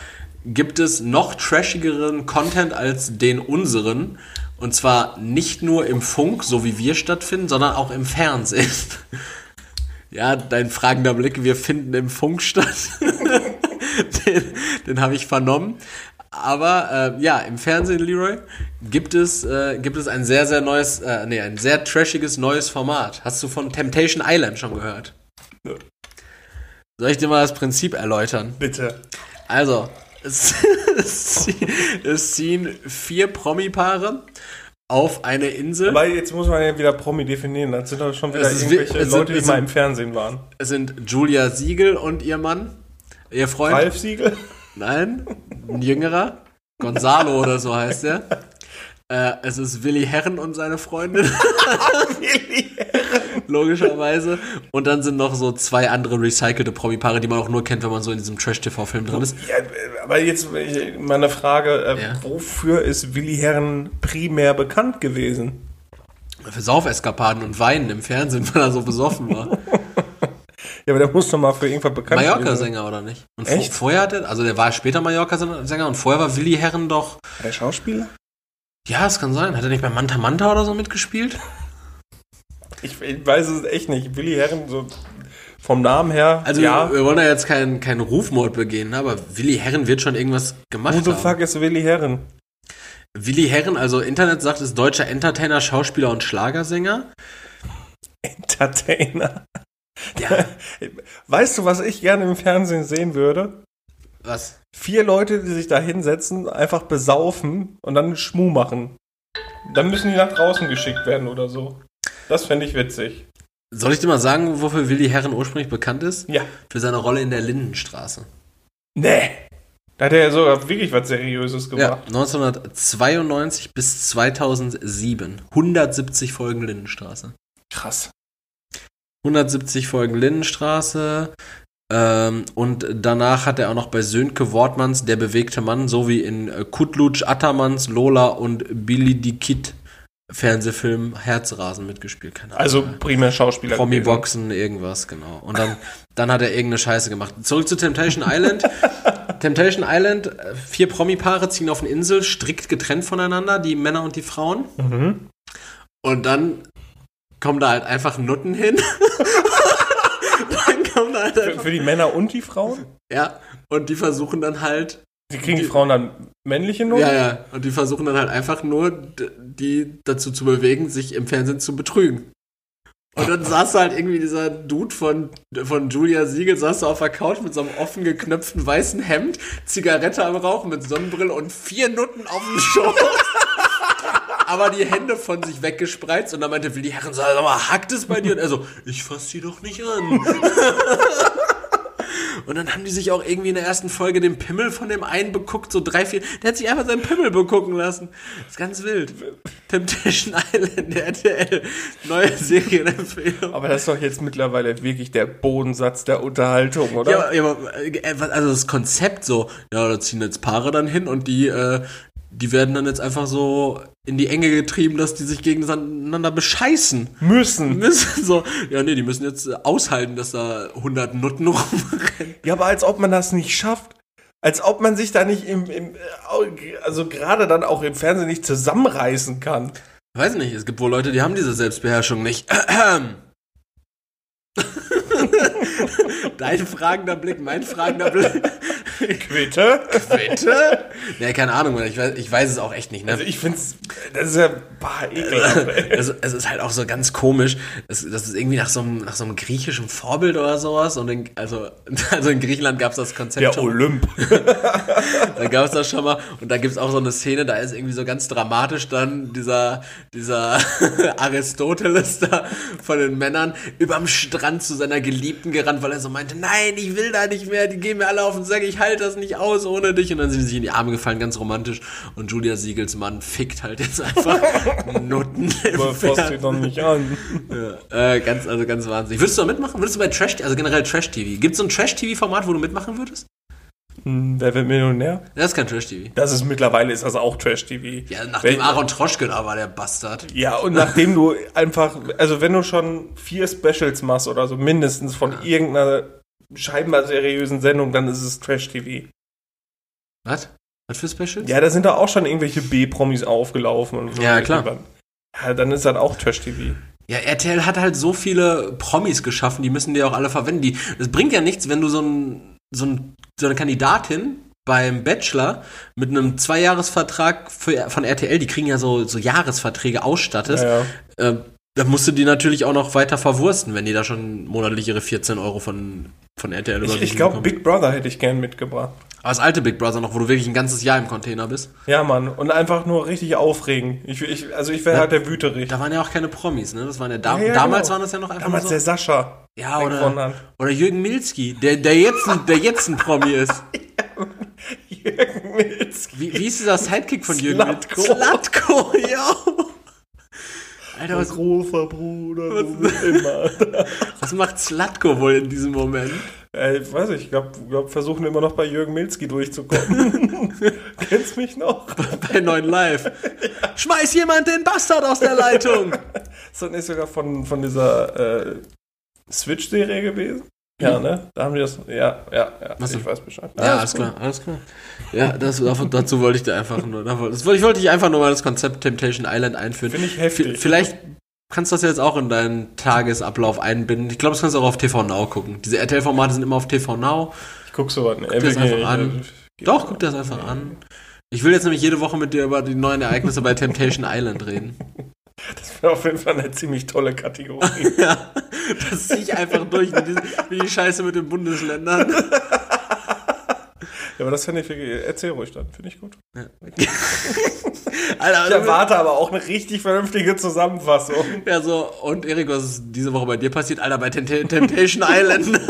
gibt es noch trashigeren Content als den unseren. Und zwar nicht nur im Funk, so wie wir stattfinden, sondern auch im Fernsehen. Ja, dein fragender Blick, wir finden im Funk statt. den den habe ich vernommen. Aber äh, ja, im Fernsehen, Leroy, gibt es, äh, gibt es ein sehr, sehr neues, äh, nee, ein sehr trashiges neues Format. Hast du von Temptation Island schon gehört? Nö. Soll ich dir mal das Prinzip erläutern? Bitte. Also, Es, es, ziehen- es ziehen vier Promi-Paare auf eine Insel. Aber jetzt muss man ja wieder Promi definieren. Das sind doch schon wieder Es irgendwelche es sind- Leute, die es mal sind- im Fernsehen waren. Es sind Julia Siegel und ihr Mann, ihr Freund. Ralf Siegel? Nein, ein jüngerer. Gonzalo oder so heißt er. Äh, es ist Willi Herren und seine Freundin. Logischerweise. Und dann sind noch so zwei andere recycelte Promi-Paare, die man auch nur kennt, wenn man so in diesem Trash-TV-Film drin ist. Ja, aber jetzt äh, mal eine Frage, äh, Ja. wofür ist Willi Herren primär bekannt gewesen? Für Saufeskapaden und Weinen im Fernsehen, weil er so besoffen war. Ja, aber der muss doch mal für irgendwas bekannt sein. Mallorca-Sänger oder nicht? Und Echt? Vor, vorher hatte, also der war später Mallorca-Sänger und vorher war Willi Herren doch. Der Schauspieler? Ja, es kann sein. Hat er nicht bei Manta Manta oder so mitgespielt? Ich, ich weiß es echt nicht. Willi Herren, so vom Namen her, Also ja. wir wollen ja jetzt keinen keinen Rufmord begehen, ne? aber Willi Herren wird schon irgendwas gemacht Who the haben. fuck ist Willi Herren? Willi Herren, also Internet sagt, ist deutscher Entertainer, Schauspieler und Schlagersänger. Entertainer. Ja. Weißt du, was ich gerne im Fernsehen sehen würde? Was? Vier Leute, die sich da hinsetzen, einfach besaufen und dann Schmuh machen. Dann müssen die nach draußen geschickt werden oder so. Das fände ich witzig. Soll ich dir mal sagen, wofür Willi Herren ursprünglich bekannt ist? Ja. Für seine Rolle in der Lindenstraße. Nee. Da hat er ja sogar wirklich was Seriöses Ja, gemacht. 1992 bis 2007. 170 Folgen Lindenstraße. Krass. 170 Folgen Lindenstraße. Ähm, und danach hat er auch noch bei Sönke Wortmanns Der bewegte Mann sowie in äh, Kutlutsch, Attermanns, Lola und Billy die Kid Fernsehfilm Herzrasen mitgespielt. Keine Ahnung. Also primär Schauspieler. Promi-Boxen, irgendwas, genau. Und dann, dann hat er irgendeine Scheiße gemacht. Zurück zu Temptation Island. Temptation Island, äh, vier Promi-Paare ziehen auf eine Insel, strikt getrennt voneinander, die Männer und die Frauen. Mhm. Und dann kommen da halt einfach Nutten hin. dann kommen da halt Für, einfach, für die Männer und die Frauen? ja, und die versuchen dann halt, Die kriegen die Frauen dann männliche Noten? ja, ja, und die versuchen dann halt einfach nur, die dazu zu bewegen, sich im Fernsehen zu betrügen. Und dann saß halt irgendwie dieser Dude von, von Julia Siegel, saß da auf der Couch mit so einem offen geknöpften weißen Hemd, Zigarette am Rauchen mit Sonnenbrille und vier Nutten auf dem Schoß. Aber die Hände von sich weggespreizt und dann meinte Willi Herren, sag mal, hackt es bei dir? Und er so, ich fass sie doch nicht an. Und dann haben die sich auch irgendwie in der ersten Folge den Pimmel von dem einen beguckt, so drei, vier. Der hat sich einfach seinen Pimmel begucken lassen. Das ist ganz wild. Temptation Island, der RTL. Neue Serienempfehlung. Aber das ist doch jetzt mittlerweile wirklich der Bodensatz der Unterhaltung, oder? Ja, aber- äh, also das Konzept so, ja, da ziehen jetzt Paare dann hin und die, äh, die werden dann jetzt einfach so in die Enge getrieben, dass die sich gegeneinander bescheißen Müssen. müssen. So, ja, nee, die müssen jetzt äh, aushalten, dass da 100 Nutten rumrennen. Ja, aber als ob man das nicht schafft. Als ob man sich da nicht im, im also gerade dann auch im Fernsehen nicht zusammenreißen kann. Weiß nicht, es gibt wohl Leute, die haben diese Selbstbeherrschung nicht. Dein fragender Blick, mein fragender Blick. Bitte? Bitte? Nee, keine Ahnung, ich weiß, ich weiß es auch echt nicht, ne? Also ich find's, das ist ja bah, ekelhaft. es, es ist halt auch so ganz komisch. Es, das ist irgendwie nach so, einem, nach so einem griechischen Vorbild oder sowas. Und in, also, also in Griechenland gab es das Konzept Der schon. Olymp. Da gab es das schon mal. Und da gibt es auch so eine Szene, da ist irgendwie so ganz dramatisch dann dieser, dieser Aristoteles da von den Männern überm Strand zu seiner Geliebten gerannt, weil er so meinte, nein, ich will da nicht mehr, die gehen mir alle auf den Sack, ich halte das nicht aus ohne dich. Und dann sind sie sich in die Arme gefallen, ganz romantisch. Und Julia Siegels Mann fickt halt jetzt einfach Nutten Aber fasst Fernsehen. doch nicht an. Ja, äh, ganz, also ganz wahnsinnig. Würdest du da mitmachen? Würdest du bei Trash, also generell Trash-TV? Gibt es so ein Trash-TV-Format, wo du mitmachen würdest? Hm, Wer wird Millionär? Das ist kein Trash-TV. Das ist mittlerweile ist das auch Trash-TV. Ja, nachdem Wenn- Aaron Troschke da war, der Bastard. Ja, und nachdem du einfach, also wenn du schon vier Specials machst oder so, mindestens von irgendeiner scheinbar seriösen Sendung, dann ist es Trash-TV. Was? Was für Specials? Ja, da sind da auch schon irgendwelche B-Promis aufgelaufen und so. Ja, klar. Ja, dann ist das auch Trash-TV. Ja, RTL hat halt so viele Promis geschaffen, die müssen die auch alle verwenden. Die, es bringt ja nichts, wenn du so, ein, so, ein, so eine Kandidatin beim Bachelor mit einem Zweijahresvertrag für, von RTL, die kriegen ja so, so Jahresverträge ausstattest, Ja, ja. äh, da musst du die natürlich auch noch weiter verwursten, wenn die da schon monatlich ihre 14 Euro von, von RTL Ich, überwiesen ich glaube, bekommen. Big Brother hätte ich gern mitgebracht. Aber das alte Big Brother noch, wo du wirklich ein ganzes Jahr im Container bist. Ja, Mann. Und einfach nur richtig aufregen. Ich, ich, also ich wäre halt der Wüterich. Da waren ja auch keine Promis, ne? Das waren ja, da, Ja, damals genau. waren das ja noch einfach Damals nur der so. Sascha. Ja, oder, oder Jürgen Milski, der, der, jetzt, ein- der jetzt ein Promi ist. Jürgen Milzki. Wie, wie ist dieser Sidekick von Jürgen. Milski? Zlatko, ja. Alter, was, Großer Bruder, du bist immer. was macht Zlatko wohl in diesem Moment? Äh, ich weiß nicht, ich glaube, glaub, versuchen immer noch bei Jürgen Milzki durchzukommen. Kennst mich noch? Bei 9 Live. Schmeiß jemand den Bastard aus der Leitung! Ist das nicht sogar von, von dieser äh, Switch-Serie gewesen? Ja, ne? Da haben die das. Ja, ja, ja. Was ich weiß Bescheid. Ja, alles klar, alles klar. Ja, das, dazu wollte ich dir einfach nur, das ich wollte dich einfach nur mal das Konzept Temptation Island einführen. Finde ich heftig. Vielleicht kannst du das jetzt auch in deinen Tagesablauf einbinden. Ich glaube, das kannst du auch auf TV Now gucken. Diese RTL-Formate sind immer auf TV Now. Ich guck sowas nicht. dir das einfach an. Doch, guck dir das einfach an. Ich will jetzt nämlich jede Woche mit dir über die neuen Ereignisse bei Temptation Island reden. Das wäre auf jeden Fall eine ziemlich tolle Kategorie. Ja, das ziehe ich einfach durch, wie die, Scheiße mit den Bundesländern. ja, aber das finde ich wirklich. Erzähl ruhig dann. Finde ich gut. Alter, Ich erwarte aber auch eine richtig vernünftige Zusammenfassung. Ja, so, und Erik, was ist diese Woche bei dir passiert? Alter, bei Tempt- Temptation Island.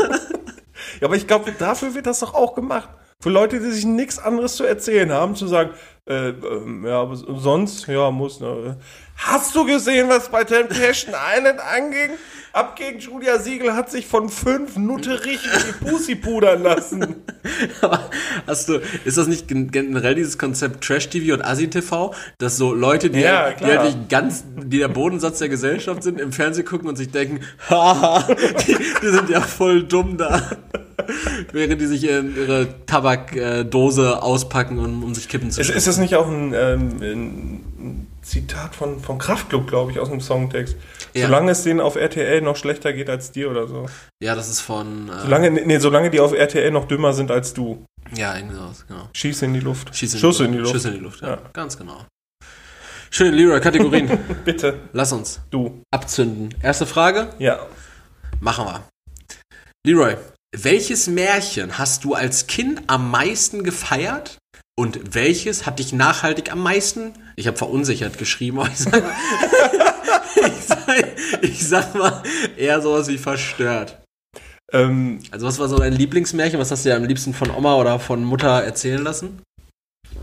Ja, aber ich glaube, dafür wird das doch auch gemacht. Für Leute, die sich nichts anderes zu erzählen haben, zu sagen, äh, ähm, ja, aber sonst, ja, muss. Ne. Hast du gesehen, was bei Temptation Island anging? Abgegen Julia Siegel hat sich von fünf Nutterich in die Pussy pudern lassen. Aber hast du, ist das nicht gen- generell dieses Konzept Trash-TV und Asi-TV, dass so Leute, die, Ja, die halt nicht ganz, die der Bodensatz der Gesellschaft sind, im Fernsehen gucken und sich denken, haha, die, die sind ja voll dumm da. Während die sich in ihre Tabakdose auspacken, um, um sich Kippen zu Ist, ist das nicht auch ein, ähm, ein Zitat von, von Kraftklub, glaube ich, aus dem Songtext? Ja. Solange es denen auf RTL noch schlechter geht als dir oder so. Ja, das ist von, äh, Solange, nee, solange die auf RTL noch dümmer sind als du. ja, irgendwie sowas, genau. Schieß in die Luft. Schieß in Schuss die in die Luft. Schuss in die Luft, ja. Ja. Ganz genau. Schön, Leroy, Kategorien. Bitte, Lass uns du. abzünden. Erste Frage, Ja. machen wir. Leroy, welches Märchen hast du als Kind am meisten gefeiert? Und welches hat dich nachhaltig am meisten? Ich habe verunsichert geschrieben, aber ich sag, ich, sag, ich sag mal eher sowas wie verstört. Ähm, Also was war so dein Lieblingsmärchen? Was hast du dir am liebsten von Oma oder von Mutter erzählen lassen?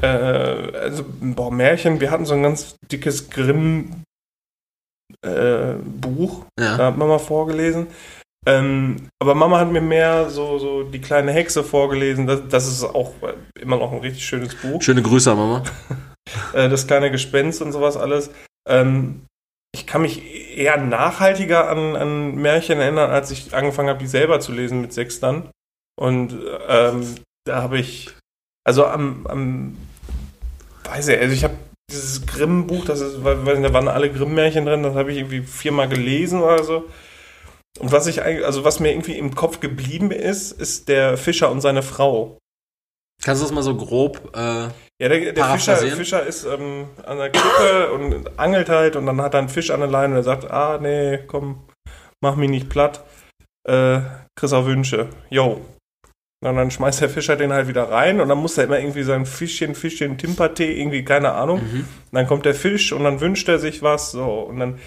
äh, also, boah, Märchen, wir hatten so ein ganz dickes Grimm äh, Buch, da Ja. hat Mama vorgelesen. Ähm, aber Mama hat mir mehr so, so die kleine Hexe vorgelesen. Das, das ist auch immer noch ein richtig schönes Buch. Schöne Grüße an Mama. Äh, das kleine Gespenst und sowas alles. Ähm, ich kann mich eher nachhaltiger an, an Märchen erinnern, als ich angefangen habe, die selber zu lesen mit sechs dann. Und ähm, da habe ich, also am, am weiß ich, also ich habe dieses Grimm-Buch, das ist, weiß nicht, da waren alle Grimm-Märchen drin, das habe ich irgendwie viermal gelesen oder so. Und was ich eigentlich, also was mir irgendwie im Kopf geblieben ist, ist der Fischer und seine Frau. Kannst du das mal so grob äh, Ja, der, der Fischer? Fischer ist ähm, an der Klippe und angelt halt und dann hat er einen Fisch an der Leine und er sagt, ah, nee, komm, mach mich nicht platt, äh, kriegst auch Wünsche, yo. Und dann schmeißt der Fischer den halt wieder rein und dann muss er immer irgendwie sein Fischchen, Fischchen, Timpertee, irgendwie, keine Ahnung. mhm. Und dann kommt der Fisch und dann wünscht er sich was, so. Und dann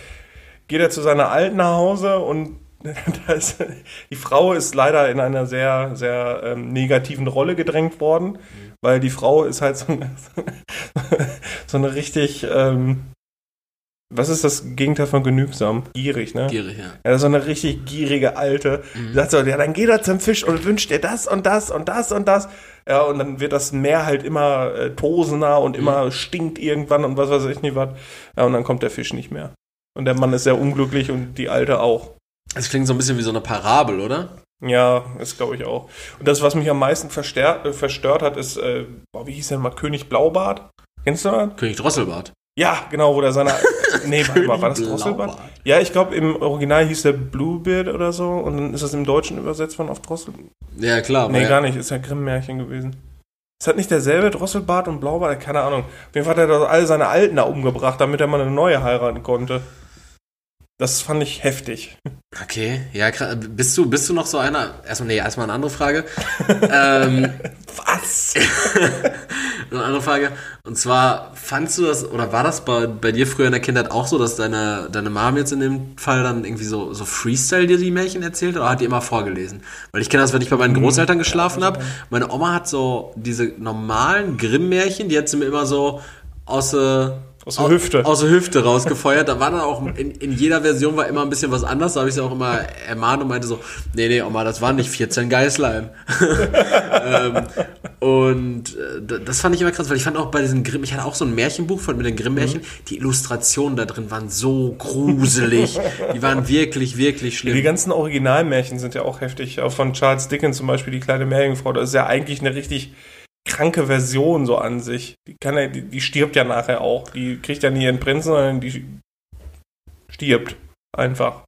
geht er zu seiner Alten nach Hause und ist, die Frau ist leider in einer sehr, sehr ähm, negativen Rolle gedrängt worden, weil die Frau ist halt so eine, so eine richtig, ähm, was ist das Gegenteil von genügsam? Gierig, ne? gierig, ja. Ja, so eine richtig gierige Alte. Mhm. Die sagt so, ja, dann geht er zum Fisch und wünscht dir das und das und das und das. Ja, und dann wird das Meer halt immer äh, tosender und immer stinkt irgendwann und was weiß ich nicht was. Ja, und dann kommt der Fisch nicht mehr. Und der Mann ist sehr unglücklich und die Alte auch. Das klingt so ein bisschen wie so eine Parabel, oder? Ja, das glaube ich auch. Und das, was mich am meisten verstört, äh, verstört hat, ist, äh, boah, wie hieß der mal, König Blaubart? Kennst du das? König Drosselbart. Ja, genau, wo der seine. Nee, warte mal, war das Drosselbart? Blaubart. Ja, ich glaube, im Original hieß der Bluebeard oder so und dann ist das im Deutschen übersetzt worden auf Drossel. Ja, klar. Nee, weil- gar nicht, ist ja Grimm-Märchen gewesen. Ist das nicht derselbe Drosselbart und Blaubart? Keine Ahnung. Auf jeden Fall hat er doch alle seine Alten da umgebracht, damit er mal eine neue heiraten konnte. Das fand ich heftig. Okay, ja, bist du, bist du noch so einer? Erstmal, nee, erstmal eine andere Frage. ähm, Was? eine andere Frage. Und zwar, fandst du das, oder war das bei, bei dir früher in der Kindheit auch so, dass deine, deine Mom jetzt in dem Fall dann irgendwie so, so Freestyle dir die Märchen erzählt oder hat die immer vorgelesen? Weil ich kenne das, wenn ich bei meinen hm. Großeltern geschlafen habe. Meine Oma hat so diese normalen Grimm-Märchen, die hat sie mir immer so aus, äh, aus der Hüfte. Aus der Hüfte rausgefeuert. Da war dann auch, in, in jeder Version war immer ein bisschen was anders. Da habe ich sie auch immer ermahnt und meinte so, nee, nee, Oma, das waren nicht 14 Geißlein. ähm, und äh, das fand ich immer krass, weil ich fand auch bei diesen Grimm, ich hatte auch so ein Märchenbuch von mit den Grimm-Märchen, mhm. die Illustrationen da drin waren so gruselig. die waren wirklich, wirklich schlimm. Die ganzen Originalmärchen sind ja auch heftig. Auch von Charles Dickens zum Beispiel, die kleine Meerjungfrau. Das ist ja eigentlich eine richtig kranke Version so an sich. Die, kann ja, die, die stirbt ja nachher auch. Die kriegt ja nie ihren Prinzen, sondern die stirbt einfach.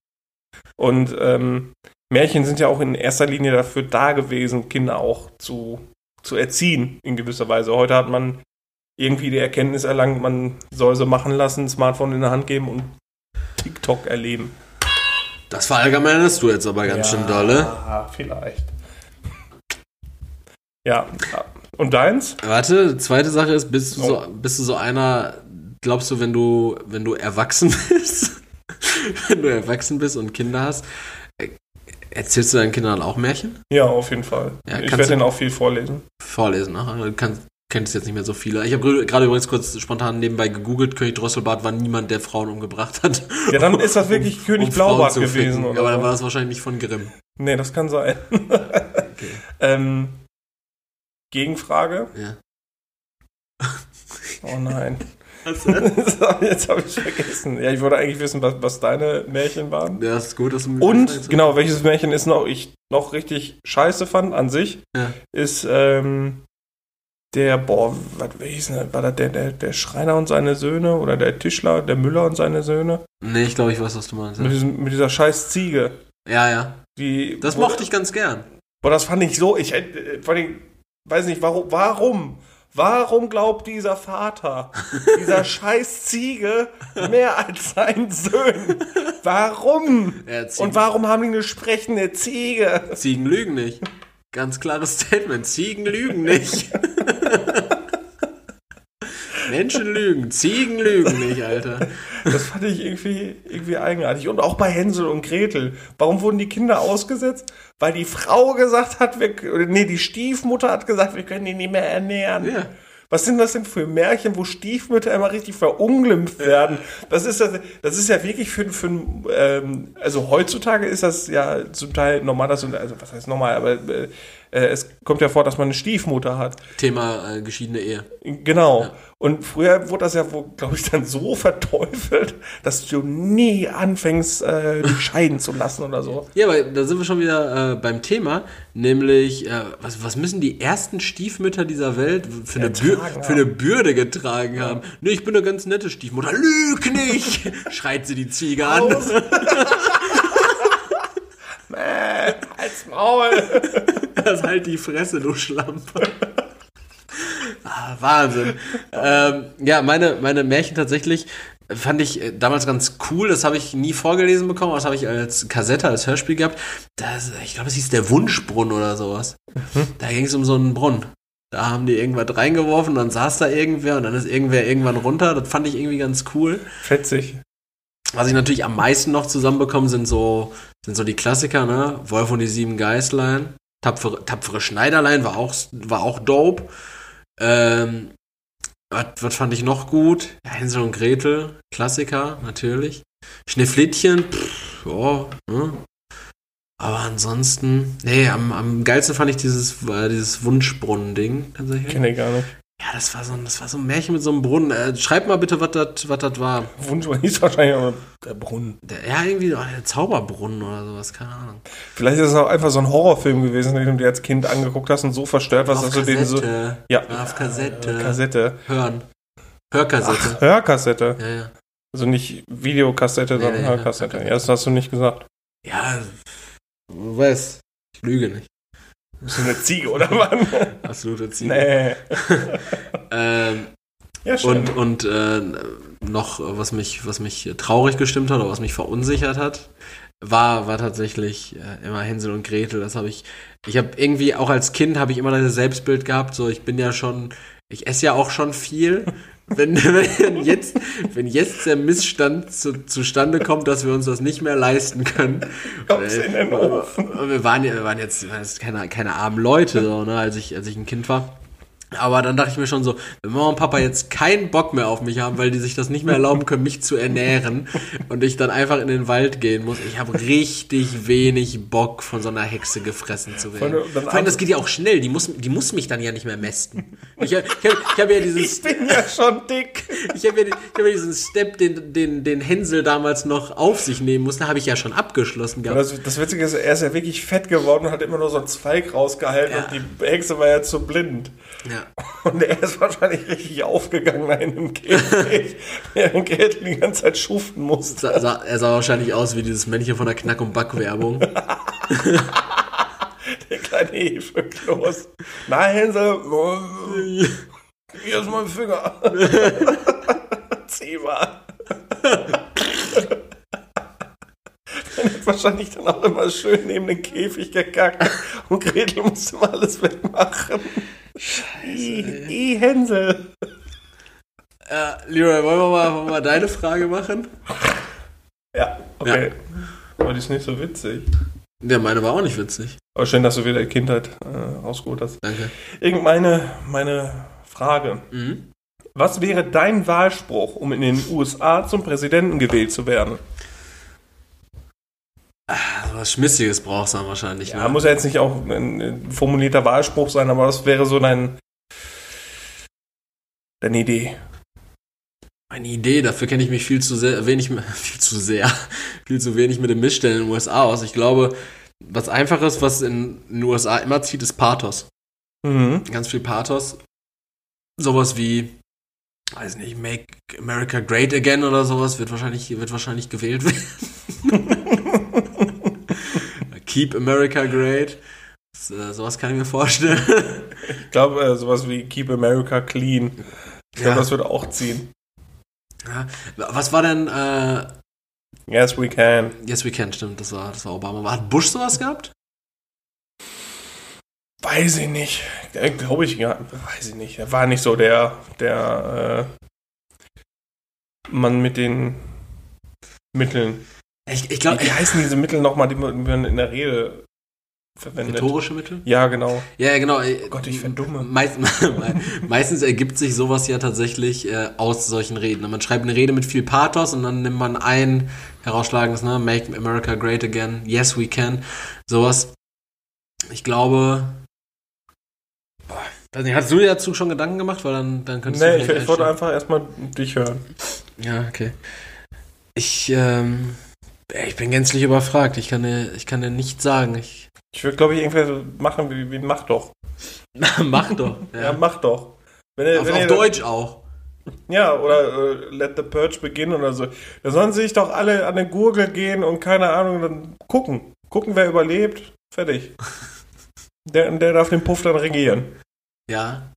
Und ähm, Märchen sind ja auch in erster Linie dafür da gewesen, Kinder auch zu, zu erziehen, in gewisser Weise. Heute hat man irgendwie die Erkenntnis erlangt, man soll sie machen lassen, Smartphone in der Hand geben und TikTok erleben. Das verallgemeinerst du jetzt aber ganz ja, schön dolle. Ja, vielleicht. Ja, und deins? Warte, zweite Sache ist, bist du, oh. so, bist du so einer, glaubst du, wenn du, wenn du erwachsen bist, wenn du erwachsen bist und Kinder hast, erzählst du deinen Kindern auch Märchen? Ja, auf jeden Fall. Ja, ich werde denen auch viel vorlesen. Vorlesen, ach, du kannst, kennst jetzt nicht mehr so viele. Ich habe gerade übrigens kurz spontan nebenbei gegoogelt, König Drosselbart war niemand, der Frauen umgebracht hat. Ja, dann ist das wirklich um, König um Blaubart gewesen. Oder aber dann war das wahrscheinlich nicht von Grimm. Nee, das kann sein. okay. ähm, Gegenfrage. Ja. Oh nein. Jetzt habe ich vergessen. Ja, ich wollte eigentlich wissen, was, was deine Märchen waren. Ja, ist gut, dass du Und genau, welches Märchen ist noch ich noch richtig scheiße fand an sich, ja. ist ähm, der, boah, was denn, war das der, der, der Schreiner und seine Söhne oder der Tischler, der Müller und seine Söhne? Nee, ich glaube, ich weiß, was du meinst. Ja. Mit, diesem, mit dieser scheiß Ziege. Ja, ja. Die, das mochte ich ganz gern. Boah, das fand ich so, ich hätte, äh, vor allem, weiß nicht, warum, warum? Warum glaubt dieser Vater, dieser scheiß Ziege, mehr als seinen Söhnen? Warum? Ja, Und warum haben die eine sprechende Ziege? Ziegen lügen nicht. Ganz klares Statement. Ziegen lügen nicht. Menschen lügen, Ziegen lügen nicht, Alter. Das fand ich irgendwie, irgendwie eigenartig. Und auch bei Hänsel und Gretel. Warum wurden die Kinder ausgesetzt? Weil die Frau gesagt hat, wir, nee, die Stiefmutter hat gesagt, wir können die nicht mehr ernähren. Ja. Was sind das denn für Märchen, wo Stiefmütter immer richtig verunglimpft werden? Das ist das, das ist ja wirklich für, für ähm, also heutzutage ist das ja zum Teil normal, dass, also was heißt normal, aber äh, äh, es kommt ja vor, dass man eine Stiefmutter hat. Thema äh, geschiedene Ehe. Genau. Ja. Und früher wurde das ja, glaube ich, dann so verteufelt, dass du nie anfängst, äh, dich scheiden zu lassen oder so. Ja, aber da sind wir schon wieder äh, beim Thema, nämlich, äh, was, was müssen die ersten Stiefmütter dieser Welt für, eine, Bür für eine Bürde getragen ja. haben? Nee, ich bin eine ganz nette Stiefmutter. Lüg nicht! schreit sie die Ziege an. Als Maul. Das halt die Fresse, du Schlampe. Ah, Wahnsinn. ähm, ja, meine, meine Märchen tatsächlich fand ich äh, damals ganz cool. Das habe ich nie vorgelesen bekommen, das habe ich als Kassette, als Hörspiel gehabt. Das, ich glaube, es hieß der Wunschbrunnen oder sowas. Mhm. Da ging es um so einen Brunnen. Da haben die irgendwas reingeworfen, dann saß da irgendwer und dann ist irgendwer irgendwann runter. Das fand ich irgendwie ganz cool. Fetzig. Was ich natürlich am meisten noch zusammenbekomme, sind so, sind so die Klassiker, ne? Wolf und die sieben Geißlein. Tapfere, tapfere Schneiderlein war auch, war auch dope. Ähm, was, was fand ich noch gut? Hänsel und Gretel, Klassiker, natürlich. Schneeflittchen, pff, ja, ne? Aber ansonsten, nee, am, am geilsten fand ich dieses, äh, dieses Wunschbrunnen-Ding tatsächlich. Kenne ich gar nicht. Ja, das war so ein, das war so ein Märchen mit so einem Brunnen. Äh, schreib mal bitte, was das was das war. Wunsch hieß wahrscheinlich aber der Brunnen. Der, ja, irgendwie oh, der Zauberbrunnen oder sowas, keine Ahnung. Vielleicht ist es auch einfach so ein Horrorfilm gewesen, den du dir als Kind angeguckt hast und so verstört warst, dass du den so. Ja. Auf Kassette. Äh, Kassette. Hören. Hörkassette. Ach, Hörkassette. Ja, ja. Also nicht Videokassette, sondern ja, Hörkassette. Ja, das hast du nicht gesagt. Ja, du weißt, ich lüge nicht. Bist du eine Ziege, oder Mann? Absolute Ziege. Nee. ähm, ja, schön. Und, und äh, noch, was mich, was mich traurig gestimmt hat oder was mich verunsichert hat, war, war tatsächlich äh, immer Hänsel und Gretel. Das habe ich, ich habe irgendwie auch als Kind habe ich immer das Selbstbild gehabt, so ich bin ja schon, ich esse ja auch schon viel. Wenn, wenn, jetzt, wenn jetzt der Missstand zu, zustande kommt, dass wir uns das nicht mehr leisten können. in den Ofen. Wir waren, wir waren jetzt, wir waren jetzt keine, keine armen Leute, so, ne, als ich, als ich ein Kind war. Aber dann dachte ich mir schon so, wenn Mama und Papa jetzt keinen Bock mehr auf mich haben, weil die sich das nicht mehr erlauben können, mich zu ernähren und ich dann einfach in den Wald gehen muss, ich habe richtig wenig Bock, von so einer Hexe gefressen zu werden. Vor allem- dann Vor allem, das geht ja auch schnell, die muss, die muss mich dann ja nicht mehr mästen. Ich, ich, hab- ich habe ja dieses, Ich bin ja schon dick. ich habe ja, ich hab ja diesen Step, den, den, den Hänsel damals noch auf sich nehmen musste, habe ich ja schon abgeschlossen gehabt. das, das Witzige ist, er ist ja wirklich fett geworden und hat immer nur so einen Zweig rausgehalten Ja. und die Hexe war ja zu blind. Ja. Und er ist wahrscheinlich richtig aufgegangen in dem Käfig, während Gretel die ganze Zeit schuften musste. Sa- sa- Er sah wahrscheinlich aus wie dieses Männchen von der Knack- und Back-Werbung. Der kleine Hefekloß. Na, Hänsel, hier ist mein Finger. Zieh mal. Er hat wahrscheinlich dann auch immer schön neben den Käfig gekackt und Gretel musste mal alles wegmachen. Scheiße. I, I Hänsel. Äh, Leroy, wollen wir, mal, wollen wir mal deine Frage machen? Ja, okay. Aber die ist nicht so witzig. Ja, meine war auch nicht witzig. Aber schön, dass du wieder die Kindheit äh, rausgeholt hast. Danke. Irgendeine meine Frage. Mhm. Was wäre dein Wahlspruch, um in den USA zum Präsidenten gewählt zu werden? Also was Schmissiges brauchst du dann wahrscheinlich. Ja, ne? muss ja jetzt nicht auch ein, formulierter Wahlspruch sein, aber was wäre so dein deine Idee? Eine Idee, dafür kenne ich mich viel zu sehr, wenig, viel zu sehr, viel zu wenig mit den Missstellen in den USA aus. Ich glaube, was einfaches, was in den USA immer zieht, ist Pathos. Mhm. Ganz viel Pathos. Sowas wie, weiß nicht, Make America Great Again oder sowas wird wahrscheinlich, wird wahrscheinlich gewählt werden. Keep America Great. Das, äh, sowas kann ich mir vorstellen. Ich glaube, äh, sowas wie Keep America Clean. Ich glaube, Ja. das würde auch ziehen. Ja. Was war denn, äh, Yes, we can. Yes We Can, stimmt, das war, das war Obama. Hat Bush sowas gehabt? Weiß ich nicht. Äh, Glaube ich ja. Weiß ich nicht. Er war nicht so der, der äh, Mann mit den Mitteln. Ich, ich Wie, glaube, wie heißen diese Mittel nochmal, die man in der Rede verwendet? rhetorische Mittel? Ja, genau. Ja, genau. Oh Gott, ich verdumme. Meist, meistens ergibt sich sowas ja tatsächlich äh, aus solchen Reden. Man schreibt eine Rede mit viel Pathos und dann nimmt man ein herausschlagendes, ne, Make America Great Again, Yes We Can, sowas. Ich glaube, boah, weiß nicht, hast du dir dazu schon Gedanken gemacht? Weil dann, dann könntest Nee, du ich, ich wollte einfach erstmal dich hören. Ja, okay. Ich, ähm, ich bin gänzlich überfragt. Ich kann dir, ich kann dir nicht sagen. Ich, Ich würde, glaube ich, irgendwer so machen wie, wie Mach doch. mach doch. Ja, Ja. mach doch. Wenn ihr, auf wenn auf ihr, Deutsch auch. Ja, oder äh, Let the Purge beginnen oder so. Da sollen sich doch alle an den Gurgel gehen und keine Ahnung, dann gucken. Gucken, wer überlebt. Fertig. Der, der darf den Puff dann regieren. Ja.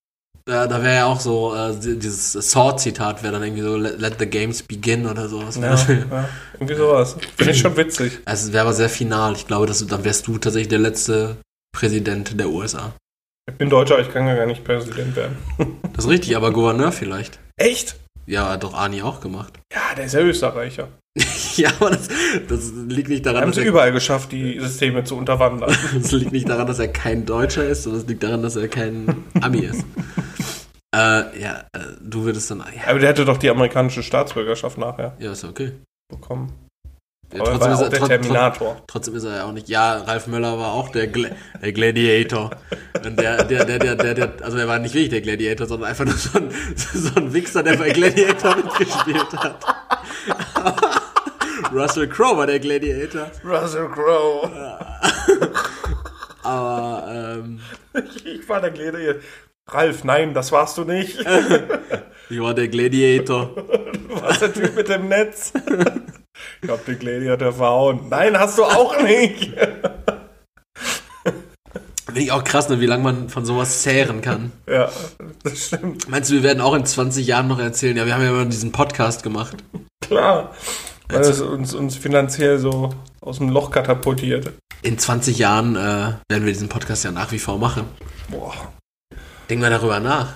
Da, da wäre ja auch so, äh, dieses Sword-Zitat wäre dann irgendwie so, let, let the games begin oder sowas. Ja, ja, irgendwie sowas. Finde ich schon witzig. Also es wäre aber sehr final. Ich glaube, dass dann wärst du tatsächlich der letzte Präsident der USA. Ich bin Deutscher, ich kann ja gar nicht Präsident werden. Das ist richtig, aber Gouverneur vielleicht. Echt? Ja, hat doch Ani auch gemacht. Ja, der ist ja Österreicher. ja, aber das, das liegt nicht daran, Haben dass sie er, überall geschafft, die Systeme zu unterwandern. das liegt nicht daran, dass er kein Deutscher ist, sondern es liegt daran, dass er kein Ami ist. äh, ja, äh, du würdest dann, ja, Aber der hätte doch die amerikanische Staatsbürgerschaft nachher ja, ist okay. bekommen. Ja, Aber er war ja auch der Terminator. Trotzdem ist er ja auch nicht. Ja, Ralf Möller war auch der, Gla der Gladiator. Und der, der, der, der, der, der, also er war nicht wirklich der Gladiator, sondern einfach nur so ein, so ein Wichser, der bei Gladiator mitgespielt hat. Russell Crowe war der Gladiator. Russell Crowe. Aber, ähm, Ich war der Gladiator. Ralf, nein, das warst du nicht. ich war der Gladiator. Du warst der Typ mit dem Netz. Ich hab den Gladiator verhauen. Nein, hast du auch nicht. Finde ich auch krass, ne, wie lange man von sowas zehren kann. Ja, das stimmt. Meinst du, wir werden auch in 20 Jahren noch erzählen, ja, wir haben ja immer diesen Podcast gemacht. Klar. Weil es uns, uns finanziell so aus dem Loch katapultiert. In 20 Jahren äh, werden wir diesen Podcast ja nach wie vor machen. Boah. Denken wir darüber nach.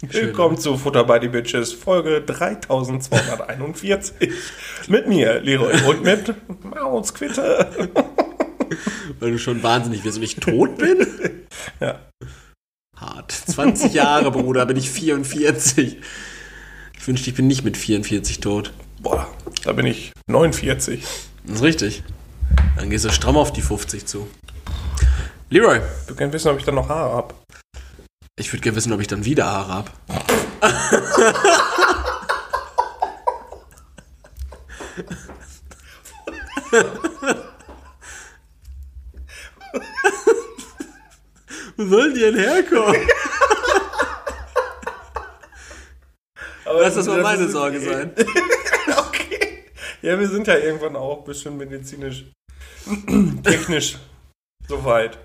Willkommen zu Futter by the Bitches, Folge 3241. mit mir, Leroy, und mit Mausquitte. Weil du schon wahnsinnig wirst und ich tot bin? Ja. Hart. 20 Jahre, Bruder, bin ich 44. Ich wünschte, ich bin nicht mit 44 tot. Boah, da bin ich 49. Das ist richtig. Dann gehst du stramm auf die 50 zu. Leroy, Du kannst wissen, ob ich da noch Haare hab. Ich würde gerne wissen, ob ich dann wieder Haare hab. Wo sollen die denn herkommen? Aber Lass das mal meine Sorge sein. okay. Ja, wir sind ja irgendwann auch bestimmt medizinisch, technisch soweit.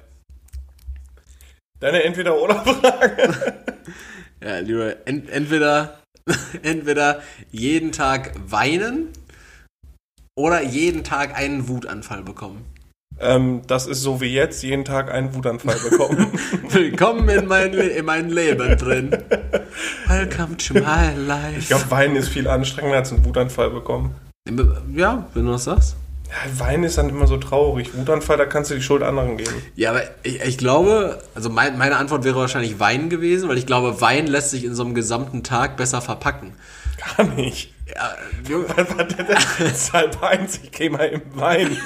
Deine Entweder-Oder-Frage. Ja, Leroy, ent entweder, entweder jeden Tag weinen oder jeden Tag einen Wutanfall bekommen. ähm, das ist so wie jetzt, jeden Tag einen Wutanfall bekommen. Willkommen in mein, in mein Leben drin. Welcome to my life. ich glaube, Weinen ist viel anstrengender als einen Wutanfall bekommen. ja, wenn du das sagst. Ja, Weinen ist dann immer so traurig. Wutanfall, da kannst du die Schuld anderen geben. Ja, aber ich, ich glaube, also mein, meine Antwort wäre wahrscheinlich Wein gewesen, weil ich glaube, Wein lässt sich in so einem gesamten Tag besser verpacken. Gar nicht. Ja, Junge, das? Halb eins, ich gehe mal im Wein.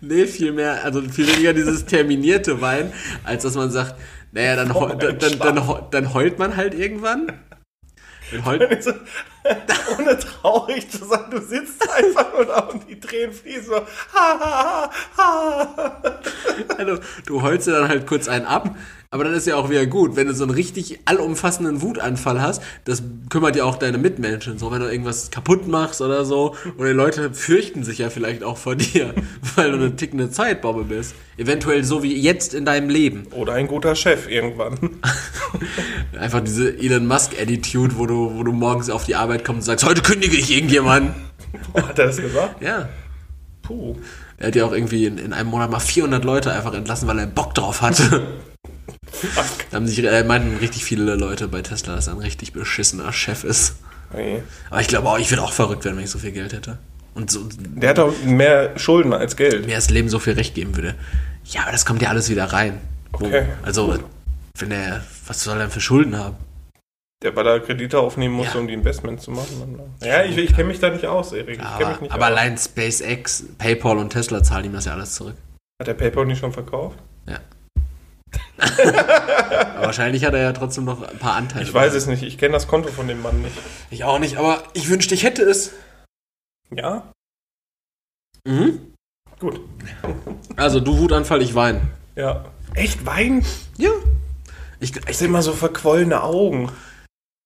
nee, viel mehr, also viel weniger dieses terminierte Wein, als dass man sagt, naja, dann, dann, dann, dann heult man halt irgendwann. Heult, So, Ohne traurig zu sein, du sitzt einfach nur da und die Tränen fließen so. Ha, ha, ha. Also, du heulst dir dann halt kurz einen ab, aber dann ist ja auch wieder gut. Wenn du so einen richtig allumfassenden Wutanfall hast, das kümmert ja auch deine Mitmenschen. So, wenn du irgendwas kaputt machst oder so. Oder die Leute fürchten sich ja vielleicht auch vor dir, weil du eine tickende Zeitbombe bist. Eventuell so wie jetzt in deinem Leben. Oder ein guter Chef irgendwann. Einfach diese Elon Musk-Attitude, wo du, wo du morgens auf die Arbeit kommst und sagst, heute kündige ich irgendjemanden. Hat er das gesagt? Ja. Puh. Er hat ja auch irgendwie in, in einem Monat mal 400 Leute einfach entlassen, weil er Bock drauf hatte. Da haben sich, äh, meinten richtig viele Leute bei Tesla, dass er ein richtig beschissener Chef ist. Nee. Aber ich glaube auch, ich würde auch verrückt werden, wenn ich so viel Geld hätte. Und so, Der hat doch mehr Schulden als Geld. mir das Leben so viel Recht geben würde. Ja, aber das kommt ja alles wieder rein. Okay. Also, wenn er, was soll er denn für Schulden haben? Der, weil er Kredite aufnehmen musste, Ja. um die Investments zu machen. Ja, ich, ich kenne mich da nicht aus, Erik. Kenne Aber, nicht aber aus. allein SpaceX, PayPal und Tesla zahlen ihm das ja alles zurück. Hat der PayPal nicht schon verkauft? Ja. wahrscheinlich hat er ja trotzdem noch ein paar Anteile. Ich weiß es nicht. Ich kenne das Konto von dem Mann nicht. Ich auch nicht, aber ich wünschte, ich hätte es. Ja? Mhm. Gut. Also, du Wutanfall, ich weine. Ja. Echt Wein? Ja. Ich, Ich ich, sehe immer so verquollene Augen.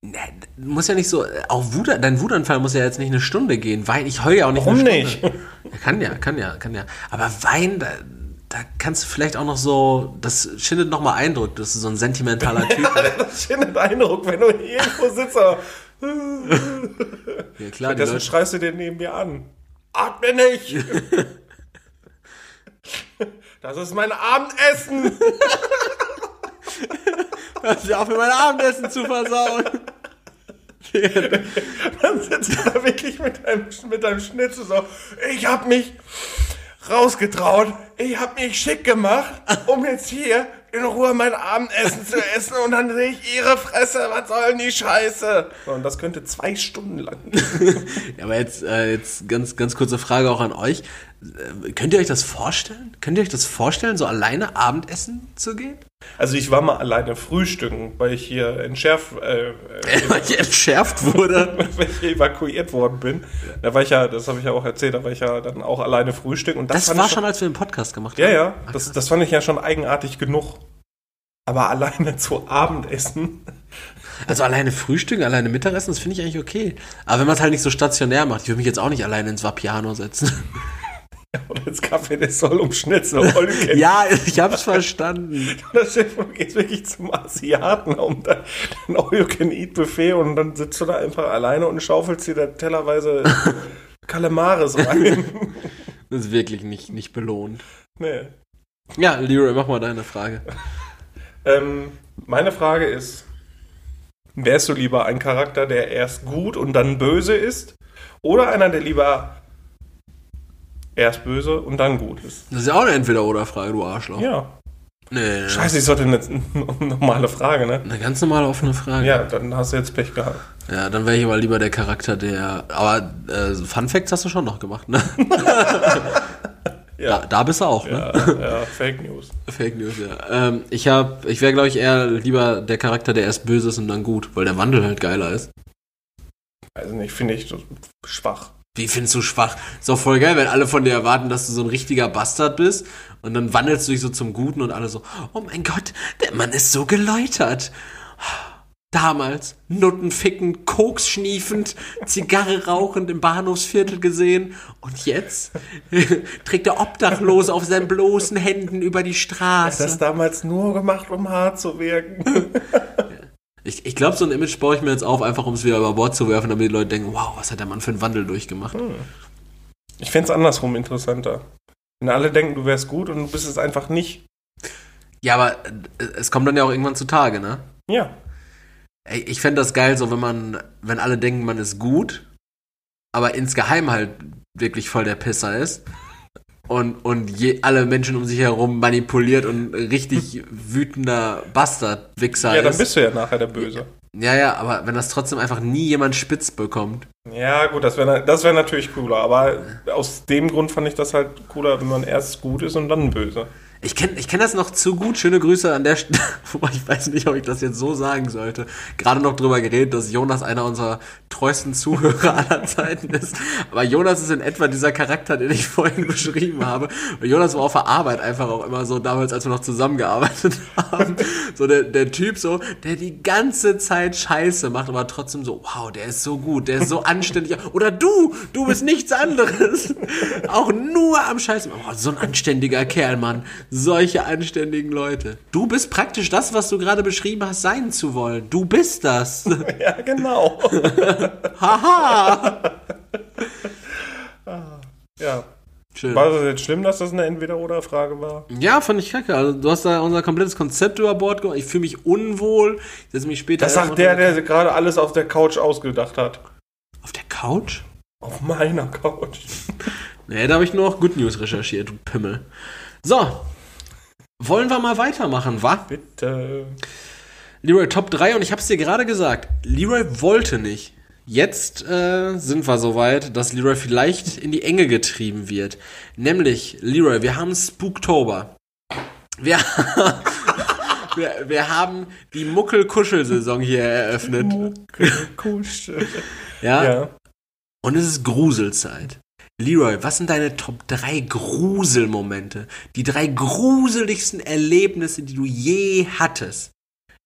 Ne, muss ja nicht so, auch Wut, dein Wutanfall muss ja jetzt nicht eine Stunde gehen. Wein, ich heule ja auch nicht Warum eine nicht? Stunde. Ja, kann ja, kann ja, kann ja. Aber Wein, da, da kannst du vielleicht auch noch so, das schindet nochmal Eindruck, dass du so ein sentimentaler Typ bist. Das schindet Eindruck, wenn du hier irgendwo sitzt. aber- Ja klar, Deswegen schreist du den neben mir an. Atme nicht! Das ist mein Abendessen! hör dir auf, mir mein Abendessen zu versauen. Dann sitzt du da wirklich mit deinem, mit deinem Schnitzel so. Ich hab mich rausgetraut. Ich hab mich schick gemacht, um jetzt hier in Ruhe mein Abendessen zu essen. Und dann sehe ich ihre Fresse. Was soll denn die Scheiße? So, und das könnte zwei Stunden lang. Ja, aber jetzt, äh, jetzt ganz, ganz kurze Frage auch an euch. Äh, Könnt ihr euch das vorstellen? Könnt ihr euch das vorstellen, so alleine Abendessen zu gehen? Also ich war mal alleine frühstücken, weil ich hier entschärft, äh, äh, Weil ich entschärft wurde. weil ich evakuiert worden bin. Da war ich ja, das habe ich ja auch erzählt, da war ich ja dann auch alleine frühstücken. Und das, Das war ich schon, als wir den Podcast gemacht Ja, haben. ja, das, das fand ich ja schon eigenartig genug. Aber alleine zu Abendessen. Also alleine Frühstück, alleine Mittagessen, das finde ich eigentlich okay. Aber wenn man es halt nicht so stationär macht, ich würde mich jetzt auch nicht alleine ins Vapiano setzen. Oder als Kaffee, der soll um Schnitzel. Can Ja, ich hab's verstanden. Du gehst wirklich zum Asiaten um dein All-You-Can-Eat-Buffet und dann sitzt du da einfach alleine und schaufelst dir da tellerweise Kalamares rein. Das ist wirklich nicht, nicht belohnt. nee. Ja, Leroy, mach mal deine Frage. Ähm, meine Frage ist, wärst du lieber ein Charakter, der erst gut und dann böse ist? Oder einer, der lieber erst böse und dann gut ist? Das ist ja auch eine Entweder-Oder-Frage, du Arschloch. Ja. Nee, Scheiße, ich sollte eine, eine normale Frage, ne? Eine ganz normale offene Frage. Ja, dann hast du jetzt Pech gehabt. Ja, dann wäre ich aber lieber der Charakter, der. Aber äh, Fun Facts hast du schon noch gemacht, ne? Ja. Da, da bist du auch, ne? Ja, ja, Fake News. Fake News, ja. Ähm, ich hab, ich wäre, glaube ich, eher lieber der Charakter, der erst böse ist und dann gut, weil der Wandel halt geiler ist. Also nicht, finde ich schwach. Wie findest du schwach? Ist doch voll geil, wenn alle von dir erwarten, dass du so ein richtiger Bastard bist und dann wandelst du dich so zum Guten und alle so, oh mein Gott, der Mann ist so geläutert. Damals, Nutten ficken, Koks schniefend, Zigarre rauchend im Bahnhofsviertel gesehen und jetzt trägt er obdachlos auf seinen bloßen Händen über die Straße. Das damals nur gemacht, um hart zu wirken. Ich, ich glaube, so ein Image baue ich mir jetzt auf, einfach um es wieder über Bord zu werfen, damit die Leute denken, wow, was hat der Mann für einen Wandel durchgemacht. Ich fände es andersrum interessanter. Wenn alle denken, du wärst gut und du bist es einfach nicht. Ja, aber äh, es kommt dann ja auch irgendwann zutage, ne? Ja. Ich fände das geil, so wenn man, wenn alle denken, man ist gut, aber insgeheim halt wirklich voll der Pisser ist und, und je, alle Menschen um sich herum manipuliert und richtig wütender Bastard-Wichser Ja, dann ist. bist du ja nachher der Böse. Ja, ja, aber wenn das trotzdem einfach nie jemand spitz bekommt. Ja, gut, das wäre das wär natürlich cooler. Aber aus dem Grund fand ich das halt cooler, wenn man erst gut ist und dann böse. Ich kenne ich kenn das noch zu gut. Schöne Grüße an der Stelle. Ich weiß nicht, ob ich das jetzt so sagen sollte. Gerade noch drüber geredet, dass Jonas einer unserer treuesten Zuhörer aller Zeiten ist. Aber Jonas ist in etwa dieser Charakter, den ich vorhin beschrieben habe. Und Jonas war auf der Arbeit einfach auch immer so, damals, als wir noch zusammengearbeitet haben. So der, der Typ so, der die ganze Zeit Scheiße macht, aber trotzdem so, wow, der ist so gut, der ist so anständig. Oder du, du bist nichts anderes. Auch nur am Scheiße. Oh, so ein anständiger Kerl, Mann. Solche anständigen Leute. Du bist praktisch das, was du gerade beschrieben hast, sein zu wollen. Du bist das. Ja, genau. Haha. ja. Schön. War das jetzt schlimm, dass das eine Entweder-Oder-Frage war? Ja, fand ich kacke. Also, du hast da unser komplettes Konzept über Bord gebracht. Ich fühle mich unwohl. Ich setze mich später. Das sagt der, der gerade alles auf der Couch ausgedacht hat. Auf der Couch? Auf meiner Couch. Nee, da habe ich nur noch Good News recherchiert, du Pimmel. So. Wollen wir mal weitermachen, wa? Bitte. Leroy Top 3 und ich habe es dir gerade gesagt, Leroy wollte nicht. Jetzt äh, sind wir soweit, dass Leroy vielleicht in die Enge getrieben wird. Nämlich, Leroy, wir haben Spooktober. Wir, wir, wir haben die Muckel-Kuschel-Saison hier eröffnet. Kuschel. Ja? Ja. Und es ist Gruselzeit. Leroy, was sind deine Top 3 Gruselmomente? Die drei gruseligsten Erlebnisse, die du je hattest.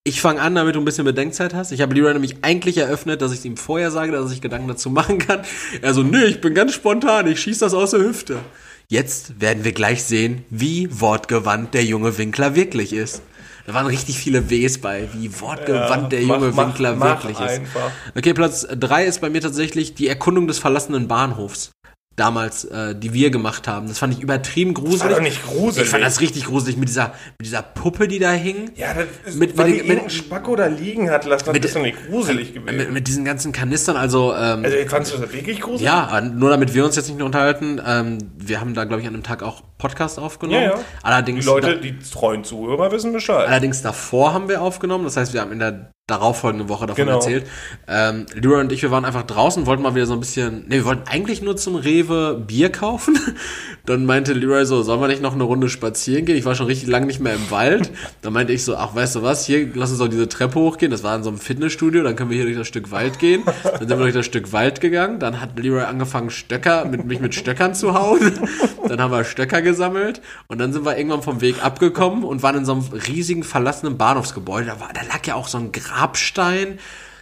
Ich fange an, damit du ein bisschen Bedenkzeit hast. Ich habe Leroy nämlich eigentlich eröffnet, dass ich ihm vorher sage, dass sich Gedanken dazu machen kann. Er so, nee, ich bin ganz spontan, ich schieß das aus der Hüfte. Jetzt werden wir gleich sehen, wie wortgewandt der junge Winkler wirklich ist. Da waren richtig viele Ws bei, wie wortgewandt der junge mach, Winkler mach, wirklich mach ist. einfach. Okay, Platz 3 ist bei mir tatsächlich die Erkundung des verlassenen Bahnhofs. Damals, äh, die wir gemacht haben. Das fand ich übertrieben War gruselig. doch nicht gruselig. ich fand das richtig gruselig mit dieser, mit dieser Puppe, die da hing. ja, das ist, Mit- weil mit die mit- Spacko da liegen hat lassen, das mit- ist doch nicht gruselig gewesen. Mit, mit diesen ganzen Kanistern, also, ähm, also, fandest du das wirklich gruselig? ja, nur damit wir uns jetzt nicht nur unterhalten, ähm, wir haben da, glaube ich, an einem Tag auch Podcast aufgenommen. Ja, ja. Allerdings, Die Leute, die treuen Zuhörer wissen Bescheid. Allerdings davor haben wir aufgenommen, das heißt, wir haben in der darauffolgenden Woche davon Genau. erzählt. Ähm, Leroy und ich, wir waren einfach draußen, wollten mal wieder so ein bisschen, ne, wir wollten eigentlich nur zum Rewe Bier kaufen. Dann meinte Leroy so, sollen wir nicht noch eine Runde spazieren gehen? Ich war schon richtig lange nicht mehr im Wald. Dann meinte ich so, ach, weißt du was, hier, lass uns doch diese Treppe hochgehen. Das war in so einem Fitnessstudio, dann können wir hier durch das Stück Wald gehen. Dann sind wir durch das Stück Wald gegangen. Dann hat Leroy angefangen, Stöcker, mit, mich mit Stöckern zu hauen. Dann haben wir Stöcker gesammelt. Und dann sind wir irgendwann vom Weg abgekommen und waren in so einem riesigen verlassenen Bahnhofsgebäude. Da, war, da lag ja auch so ein Grabstein.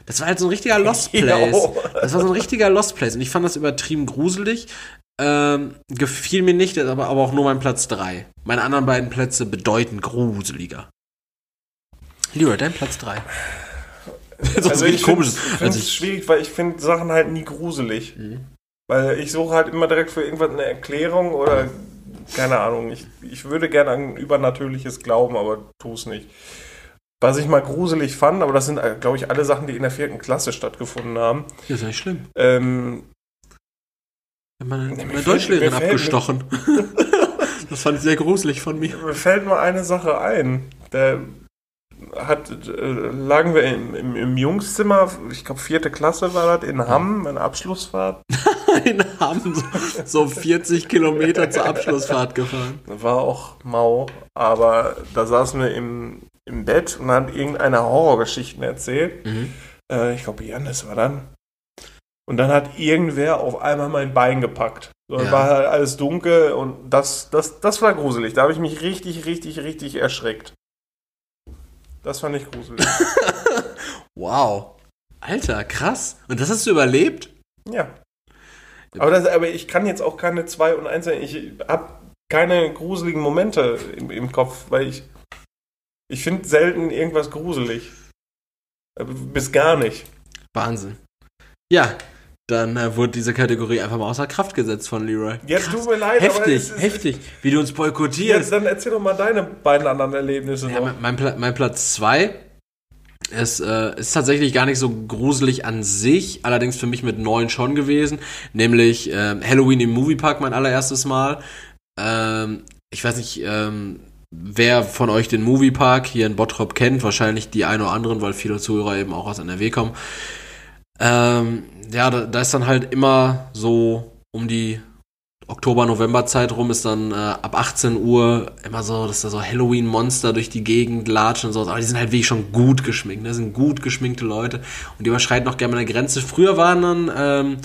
Das war halt so ein richtiger Lost Place. Das war so ein richtiger Lost Place. Und ich fand das übertrieben gruselig. Ähm, gefiel mir nicht, aber, aber auch nur mein Platz 3. Meine anderen beiden Plätze bedeuten gruseliger. Leroy, dein Platz 3. also ich finde es schwierig, weil ich finde Sachen halt nie gruselig. Mhm. Weil ich suche halt immer direkt für irgendwas eine Erklärung oder keine Ahnung. Ich, ich würde gerne an Übernatürliches glauben, aber tu es nicht. Was ich mal gruselig fand, aber das sind, äh, glaube ich, alle Sachen, die in der vierten Klasse stattgefunden haben. Das ist ja nicht schlimm. Ähm, meine, meine Deutschlehrerin abgestochen. das fand ich sehr gruselig von mir. Mir fällt nur eine Sache ein. Der hat, äh, lagen wir im, im, im Jungszimmer, ich glaube vierte Klasse war das, in Hamm, eine Abschlussfahrt. in Hamm, so, so 40 Kilometer zur Abschlussfahrt gefahren. War auch mau, aber da saßen wir im, im Bett und hat irgendeine Horrorgeschichten erzählt. Mhm. Äh, ich glaube, Janis war dann. Und dann hat irgendwer auf einmal mein Bein gepackt. So, ja. war halt alles dunkel und das, das, das war gruselig. Da habe ich mich richtig, richtig, richtig erschreckt. Das fand ich gruselig. wow. Alter, krass. Und das hast du überlebt? Ja. Aber, das, aber ich kann jetzt auch keine 2 und 1 sein. Ich habe keine gruseligen Momente im, im Kopf, weil ich. Ich finde selten irgendwas gruselig. Bis gar nicht. Wahnsinn. Ja, dann äh, wurde diese Kategorie einfach mal außer Kraft gesetzt von Leroy. Jetzt tut mir leid, heftig, aber es, es, heftig, wie du uns boykottierst. Jetzt dann erzähl doch mal deine beiden anderen Erlebnisse ja. Mein, mein, mein Platz 2 ist, äh, ist tatsächlich gar nicht so gruselig an sich, allerdings für mich mit neun schon gewesen, nämlich äh, Halloween im Moviepark mein allererstes Mal. Ähm, ich weiß nicht, ähm, wer von euch den Moviepark hier in Bottrop kennt, wahrscheinlich die ein oder anderen, weil viele Zuhörer eben auch aus NRW kommen. Ähm, ja, da, da ist dann halt immer so um die Oktober-November-Zeit rum ist dann äh, ab 18 Uhr immer so, dass da so Halloween-Monster durch die Gegend latschen und so. Aber die sind halt wirklich schon gut geschminkt. Das ne? sind gut geschminkte Leute und die überschreiten auch gerne eine Grenze. Früher waren dann, ähm,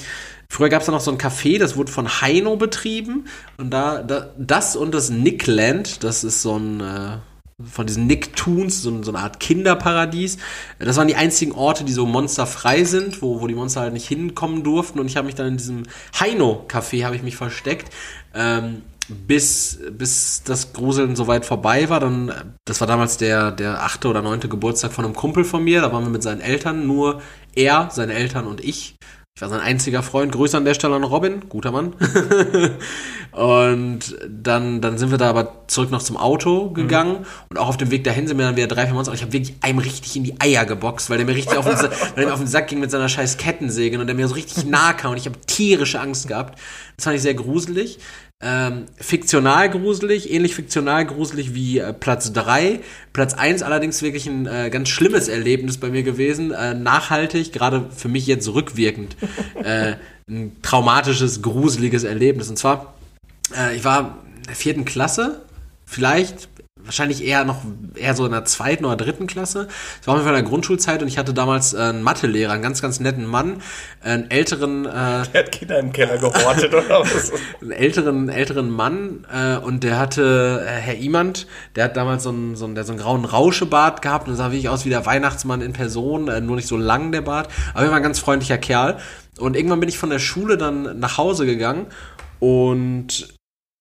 früher gab es dann noch so ein Café, das wurde von Heino betrieben und da, da das und das Nickland, das ist so ein äh, von diesen Nicktoons, so, so eine Art Kinderparadies. Das waren die einzigen Orte, die so monsterfrei sind, wo, wo die Monster halt nicht hinkommen durften. Und ich habe mich dann in diesem Heino-Café habe ich mich versteckt. Ähm, bis, bis das Gruseln soweit vorbei war. Dann, das war damals der, der achte oder neunte Geburtstag von einem Kumpel von mir. Da waren wir mit seinen Eltern, nur er, seine Eltern und ich. Ich war sein einziger Freund. Grüße an der Stelle an Robin, guter Mann. und dann, dann sind wir da aber zurück noch zum Auto gegangen. Mhm. Und auch auf dem Weg dahin sind wir dann wieder drei, vier Monster. Und ich habe wirklich einem richtig in die Eier geboxt, weil der mir richtig auf den, weil der mir auf den Sack ging mit seiner scheiß Kettensäge und der mir so richtig nah kam. Und ich habe tierische Angst gehabt. Das fand ich sehr gruselig. Ähm, fiktional gruselig, ähnlich fiktional gruselig wie äh, Platz 3. Platz 1 allerdings wirklich ein äh, ganz schlimmes Erlebnis bei mir gewesen. Äh, nachhaltig, gerade für mich jetzt rückwirkend. Äh, ein traumatisches, gruseliges Erlebnis. Und zwar, äh, ich war in der vierten Klasse, vielleicht wahrscheinlich eher noch eher so in der zweiten oder dritten Klasse. Das war auf jeden Fall in der Grundschulzeit und ich hatte damals äh, einen Mathelehrer, einen ganz, ganz netten Mann, einen älteren. Äh, der hat Kinder im Keller gehortet oder was? einen älteren, älteren Mann äh, und der hatte äh, Herr Iemand, der hat damals so einen, so einen, der so einen grauen Rauschebart gehabt und sah wirklich aus wie der Weihnachtsmann in Person, äh, nur nicht so lang der Bart, aber er war ein ganz freundlicher Kerl. Und irgendwann bin ich von der Schule dann nach Hause gegangen und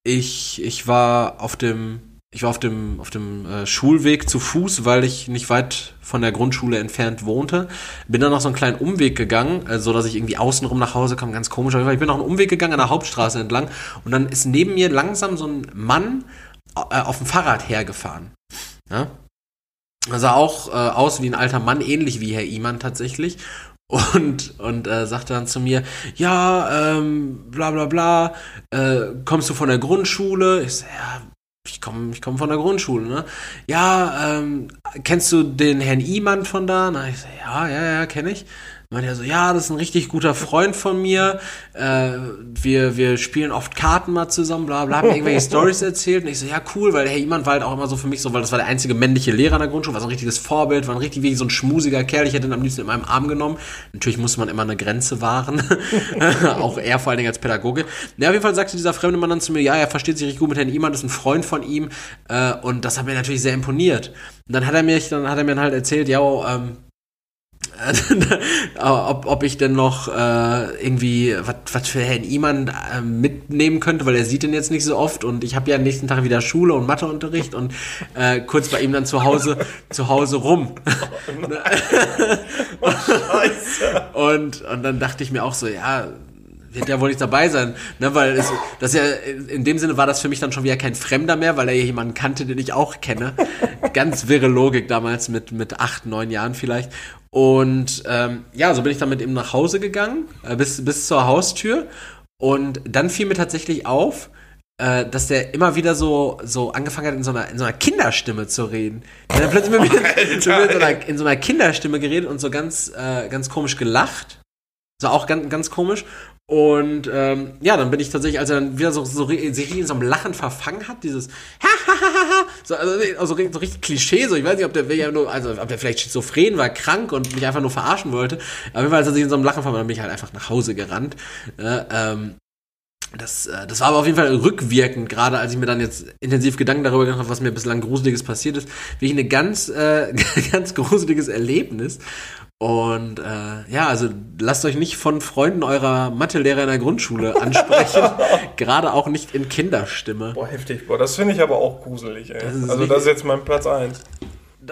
ich, ich war auf dem ich war auf dem, auf dem äh, Schulweg zu Fuß, weil ich nicht weit von der Grundschule entfernt wohnte. Bin dann noch so einen kleinen Umweg gegangen, äh, so dass ich irgendwie außenrum nach Hause kam, ganz komisch. Aber ich bin noch einen Umweg gegangen an der Hauptstraße entlang und dann ist neben mir langsam so ein Mann äh, auf dem Fahrrad hergefahren. Ja? Er sah auch äh, aus wie ein alter Mann, ähnlich wie Herr Iman tatsächlich und, und äh, sagte dann zu mir, ja, ähm, bla bla bla, äh, kommst du von der Grundschule? Ich so, ja, ich komme ich komm von der Grundschule, ne? Ja, ähm, kennst du den Herrn Iman von da? Na, ich so, ja, ja, ja, kenne ich meinte er so, ja, das ist ein richtig guter Freund von mir. Äh, wir, wir spielen oft Karten mal zusammen, bla bla, haben irgendwelche Stories erzählt. Und ich so, ja, cool, weil hey, jemand war halt auch immer so für mich so, weil das war der einzige männliche Lehrer an der Grundschule, war so ein richtiges Vorbild, war ein richtig wie so ein schmusiger Kerl. Ich hätte ihn am liebsten in meinem Arm genommen. Natürlich musste man immer eine Grenze wahren. auch er vor allen Dingen als Pädagoge. Ja, auf jeden Fall sagte dieser fremde Mann dann zu mir, ja, er versteht sich richtig gut mit Herrn Iman, ist ein Freund von ihm. Äh, und das hat mir natürlich sehr imponiert. Und dann hat er mir, dann hat er mir halt erzählt, ja, oh, ähm, ob, ob ich denn noch äh, irgendwie was für Herrn Iman äh, mitnehmen könnte, weil er sieht den jetzt nicht so oft und ich habe ja am nächsten Tag wieder Schule und Matheunterricht und äh, kurz bei ihm dann zu Hause zu Hause rum. Oh, und, und dann dachte ich mir auch so, ja, wird ja wohl nicht dabei sein, ne, weil es, das ja, in dem Sinne war das für mich dann schon wieder kein Fremder mehr, weil er ja jemanden kannte, den ich auch kenne. Ganz wirre Logik damals mit, mit acht, neun Jahren vielleicht. Und ähm, ja, so bin ich dann mit ihm nach Hause gegangen, äh, bis, bis zur Haustür. Und dann fiel mir tatsächlich auf, äh, dass der immer wieder so, so angefangen hat, in so einer, in so einer Kinderstimme zu reden. Der hat plötzlich mit, mit so einer, in so einer Kinderstimme geredet und so ganz, äh, ganz komisch gelacht. So auch ganz, ganz komisch. Und ähm, ja, dann bin ich tatsächlich, als er dann wieder so, so sich in so einem Lachen verfangen hat, dieses so, also, also so richtig Klischee, so ich weiß nicht, ob der nur, also ob der vielleicht schizophren war, krank und mich einfach nur verarschen wollte. Aber jeden Fall, als er sich in so einem Lachen verfangen hat, dann bin ich halt einfach nach Hause gerannt. Äh, ähm, das, äh, das war aber auf jeden Fall rückwirkend, gerade als ich mir dann jetzt intensiv Gedanken darüber gemacht habe, was mir bislang Gruseliges passiert ist, wirklich eine ganz, äh, ganz gruseliges Erlebnis. Und äh, ja, also lasst euch nicht von Freunden eurer Mathelehrer in der Grundschule ansprechen, gerade auch nicht in Kinderstimme. Boah, heftig. Boah, das finde ich aber auch gruselig, ey. Das also das ist jetzt mein Platz 1.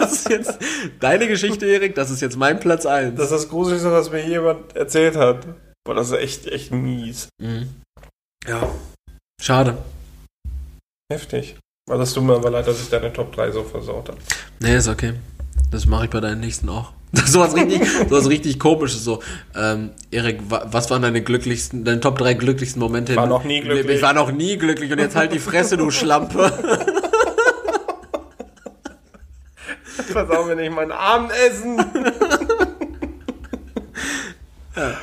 das ist jetzt deine Geschichte, Erik, das ist jetzt mein Platz 1. Das ist das Gruseligste, was mir jemand erzählt hat. Boah, das ist echt, echt mies. Mhm. Ja, schade. Heftig. Also es tut mir aber leid, dass ich deine Top 3 so versaut habe. Nee, ist okay. Das mache ich bei deinen nächsten auch. so was richtig, so was richtig komisches. So, ähm, Erik, was waren deine glücklichsten, deine Top 3 glücklichsten Momente? Ich war noch nie glücklich. Ich war noch nie glücklich und jetzt halt die Fresse, du Schlampe. Versau mir nicht mein Abendessen. ja.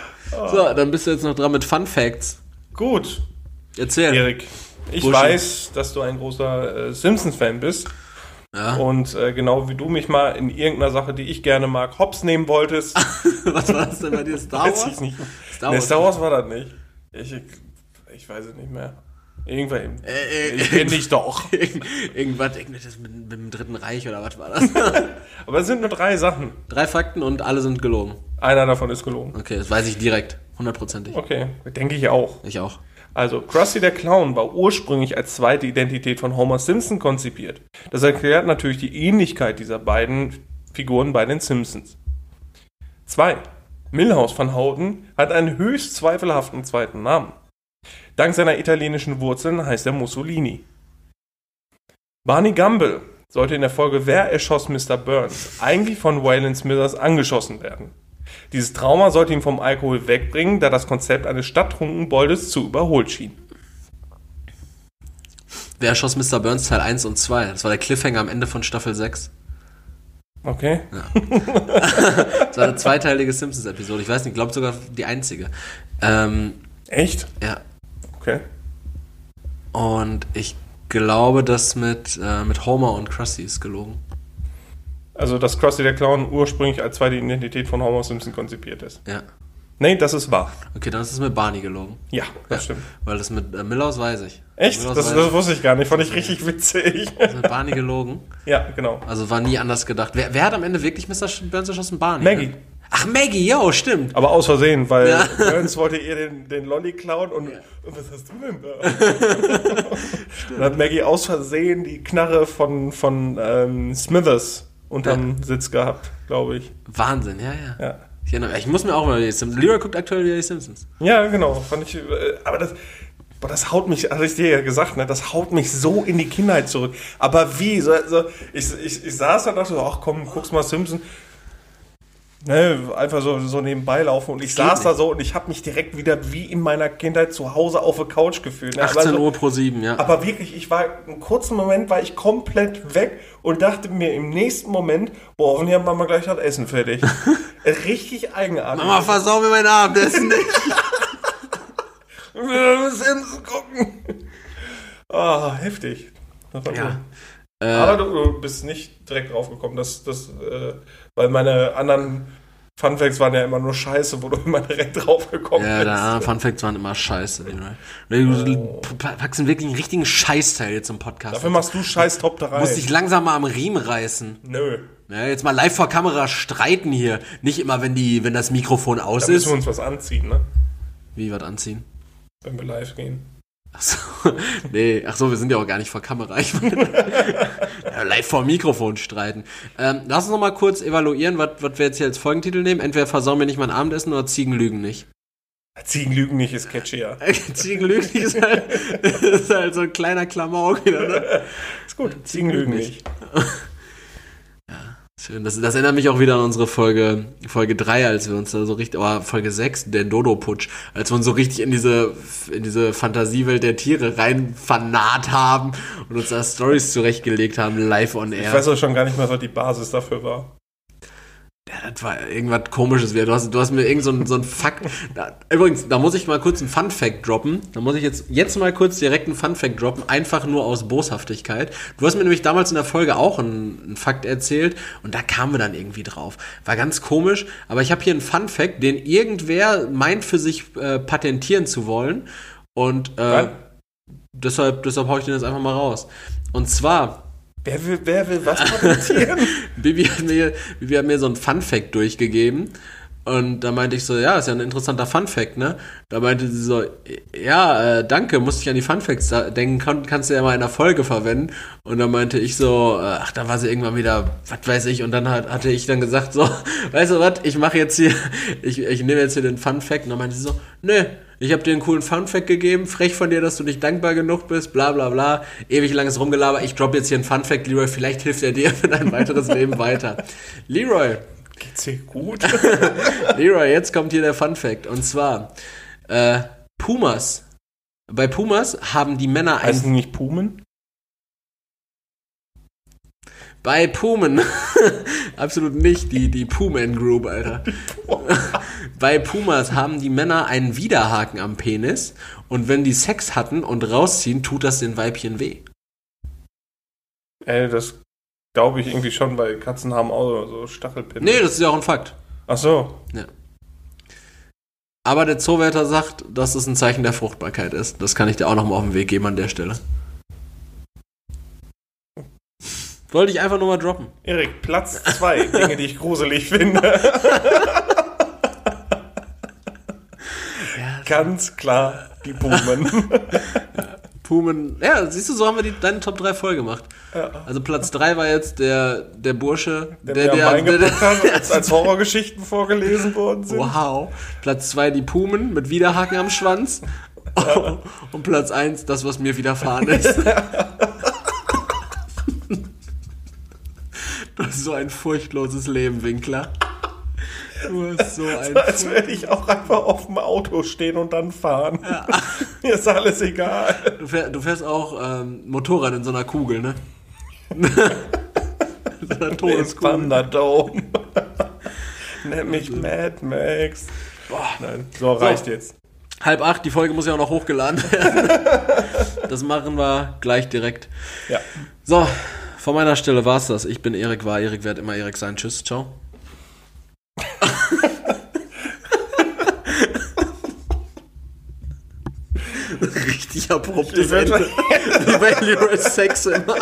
So, dann bist du jetzt noch dran mit Fun Facts. Gut. Erzähl. Erik, ich Buschen. weiß, dass du ein großer äh, Simpsons-Fan bist. Ja. Und äh, genau wie du mich mal in irgendeiner Sache, die ich gerne mag, hops nehmen wolltest. Was war das denn bei dir? Star Wars? Weiß ich nicht. Star, nee, Star Wars war das nicht. Ich, ich weiß es nicht mehr. Irgendwann. Äh, äh, ich kenne dich doch. Irgendwas, irgendwas mit, mit, dem Dritten Reich oder was war das? Aber es sind nur drei Sachen. Drei Fakten und alle sind gelogen. Einer davon ist gelogen. Okay, das weiß ich direkt. Hundertprozentig. Okay, denke ich auch. Ich auch. Also, Krusty der Clown war ursprünglich als zweite Identität von Homer Simpson konzipiert. Das erklärt natürlich die Ähnlichkeit dieser beiden Figuren bei den Simpsons. 2. Milhouse van Houten hat einen höchst zweifelhaften zweiten Namen. Dank seiner italienischen Wurzeln heißt er Mussolini. Barney Gumble sollte in der Folge Wer erschoss Mr. Burns eigentlich von Waylon Smithers angeschossen werden. Dieses Trauma sollte ihn vom Alkohol wegbringen, da das Konzept eines Stadttrunkenboldes zu überholt schien. Wer schoss Mr. Burns Teil 1 und 2? Das war der Cliffhanger am Ende von Staffel 6. Okay. Ja. das war eine zweiteilige Simpsons-Episode. Ich weiß nicht, ich glaube sogar die einzige. Ähm, Echt? Ja. Okay. Und ich glaube, das mit, äh, mit Homer und Krusty ist gelogen. Also, dass Krusty der Clown ursprünglich als zweite Identität von Homer Simpson konzipiert ist. Ja. Nee, das ist wahr. Okay, dann ist es mit Barney gelogen. Ja, das ja, stimmt. Weil das mit äh, Milhouse weiß ich. Echt? Das, das, wusste ich gar nicht. Fand ich richtig witzig. Das ist mit Barney gelogen? ja, genau. Also war nie anders gedacht. Wer, wer hat am Ende wirklich Mr. Burns erschossen? Barney? Maggie. Ne? Ach, Maggie, jo, stimmt. Aber aus Versehen, weil ja. Burns wollte ihr den, den Lolli klauen und, ja. und was hast du denn da? dann hat Maggie aus Versehen die Knarre von, von ähm, Smithers unterm ja. Sitz gehabt, glaube ich. Wahnsinn, ja, ja. ja. Ich, erinnere, ich muss mir auch mal die Simpsons. Lyra guckt aktuell wieder die Simpsons. Ja, genau. Fand ich, äh, aber das, boah, das haut mich, hatte ich dir ja gesagt, ne, das haut mich so in die Kindheit zurück. Aber wie? So, so, ich, ich, ich saß da und dachte so, ach komm, guck's mal Simpsons. Ne, einfach so, so nebenbei laufen und ich saß nicht. da so und ich habe mich direkt wieder wie in meiner Kindheit zu Hause auf der Couch gefühlt. Ne? 18 also, Uhr pro 7, ja. Aber wirklich, ich war, einen kurzen Moment war ich komplett weg und dachte mir im nächsten Moment, boah, hoffentlich hat Mama gleich das Essen fertig. Richtig eigenartig. Mama, versau mir mein Abendessen nicht. Wir müssen gucken. Ah, oh, heftig. ja. Äh, Aber du, du, bist nicht direkt draufgekommen, dass, dass äh, weil meine anderen Funfacts waren ja immer nur scheiße, wo du immer direkt draufgekommen ja, bist. Ja, Funfacts waren immer scheiße. Du oh. packst einen wirklich einen richtigen Scheißteil jetzt im Podcast. Dafür machst du scheiß Top 3. Musst dich langsam mal am Riemen reißen. Nö. Ja, jetzt mal live vor Kamera streiten hier. Nicht immer, wenn die, wenn das Mikrofon aus Da ist. müssen wir uns was anziehen, ne? Wie was anziehen? Wenn wir live gehen. Ach so, nee, ach so, wir sind ja auch gar nicht vor Kamera. Ich meine, live vor Mikrofon streiten. Ähm, lass uns noch mal kurz evaluieren, was wir jetzt hier als Folgentitel nehmen. Entweder versauen wir nicht mein Abendessen oder Ziegen lügen nicht. Ziegen lügen nicht ist catchier. Ziegen lügen nicht ist halt, ist halt so ein kleiner Klamauk wieder, ne? Ist gut. Ziegen lügen nicht. Schön, das, das erinnert mich auch wieder an unsere Folge, Folge 3, als wir uns da so richtig, oh, Folge 6, der Dodo-Putsch, als wir uns so richtig in diese, in diese Fantasiewelt der Tiere rein fanat haben und uns da Stories zurechtgelegt haben, live on air. Ich weiß auch schon gar nicht mehr, was die Basis dafür war. Ja, das war irgendwas komisches wieder. Du hast, du hast mir irgend so ein, so ein Fakt. Da, übrigens, da muss ich mal kurz einen Fun Fact droppen. Da muss ich jetzt, jetzt mal kurz direkt einen Fun Fact droppen, einfach nur aus Boshaftigkeit. Du hast mir nämlich damals in der Folge auch einen, einen Fakt erzählt und da kamen wir dann irgendwie drauf. War ganz komisch, aber ich habe hier einen Fun Fact, den irgendwer meint für sich äh, patentieren zu wollen. Und äh, deshalb, deshalb hau ich den jetzt einfach mal raus. Und zwar Wer will, wer will was patentieren? Bibi hat mir, Bibi hat mir so ein Fun Fact durchgegeben. Und da meinte ich so, ja, ist ja ein interessanter Fun Fact, ne? Da meinte sie so, ja, äh, danke, musste ich an die Fun Facts da- denken, kann, kannst du ja mal in der Folge verwenden. Und dann meinte ich so, äh, ach, da war sie irgendwann wieder, was weiß ich, und dann hat, hatte ich dann gesagt so, weißt du was, ich mache jetzt hier, ich, ich nehme jetzt hier den Fun Fact. Und dann meinte sie so, nö, ich habe dir einen coolen Fun Fact gegeben, frech von dir, dass du nicht dankbar genug bist, bla bla bla, ewig langes Rumgelaber, ich droppe jetzt hier einen Fun Fact, Leroy, vielleicht hilft er dir für dein weiteres Leben weiter. Leroy, Geht's dir gut? Leroy, jetzt kommt hier der Fun Fact. Und zwar, äh, Pumas. Bei Pumas haben die Männer ein. Heißen nicht Pumen? Bei Pumen. Absolut nicht, die, die Pumen Group, Alter. Bei Pumas haben die Männer einen Widerhaken am Penis. Und wenn die Sex hatten und rausziehen, tut das den Weibchen weh. Ey, das glaube ich irgendwie schon, weil Katzen haben auch so Stachelpinnen. Nee, das ist ja auch ein Fakt. Ach so. Aber der Zoowärter sagt, dass es ein Zeichen der Fruchtbarkeit ist. Das kann ich dir auch nochmal auf den Weg geben an der Stelle. Wollte ich einfach nur mal droppen. Erik, Platz zwei Dinge, die ich gruselig finde. Ganz klar die Pumen. Pumen. Ja, siehst du, so haben wir die, deine Top 3 voll gemacht. Also Platz 3 war jetzt der, der Bursche, Der, der, Bein gepackt hat, als, als Horrorgeschichten vorgelesen worden sind. Wow. Platz 2 die Pumen mit Widerhaken am Schwanz. Und Platz 1 das, was mir widerfahren ist. Du hast so ein furchtloses Leben, Winkler. Du hast so ein Als würde ich auch einfach auf dem Auto stehen und dann fahren. Mir ist alles egal. Du fährst, du fährst auch ähm, Motorrad in so einer Kugel, ne? in so einer Todeskugel. Thunderdome. Nenn mich Mad Max. Boah, nein. So, reicht jetzt. Halb acht, die Folge muss ja auch noch hochgeladen werden. das machen wir gleich direkt. Ja. So, von meiner Stelle war's das. Ich bin Erik, war Erik, werd immer Erik sein. Tschüss, ciao. Richtig abruptes Ende. Wie bei Leroy Sex immer.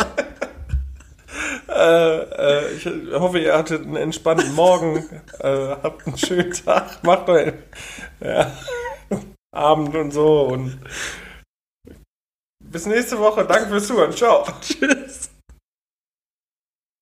Äh, äh, ich hoffe, ihr hattet einen entspannten Morgen. äh, habt einen schönen Tag. Macht euch ja, Abend und so. Und bis nächste Woche. Danke fürs Zuhören. Ciao. Tschüss.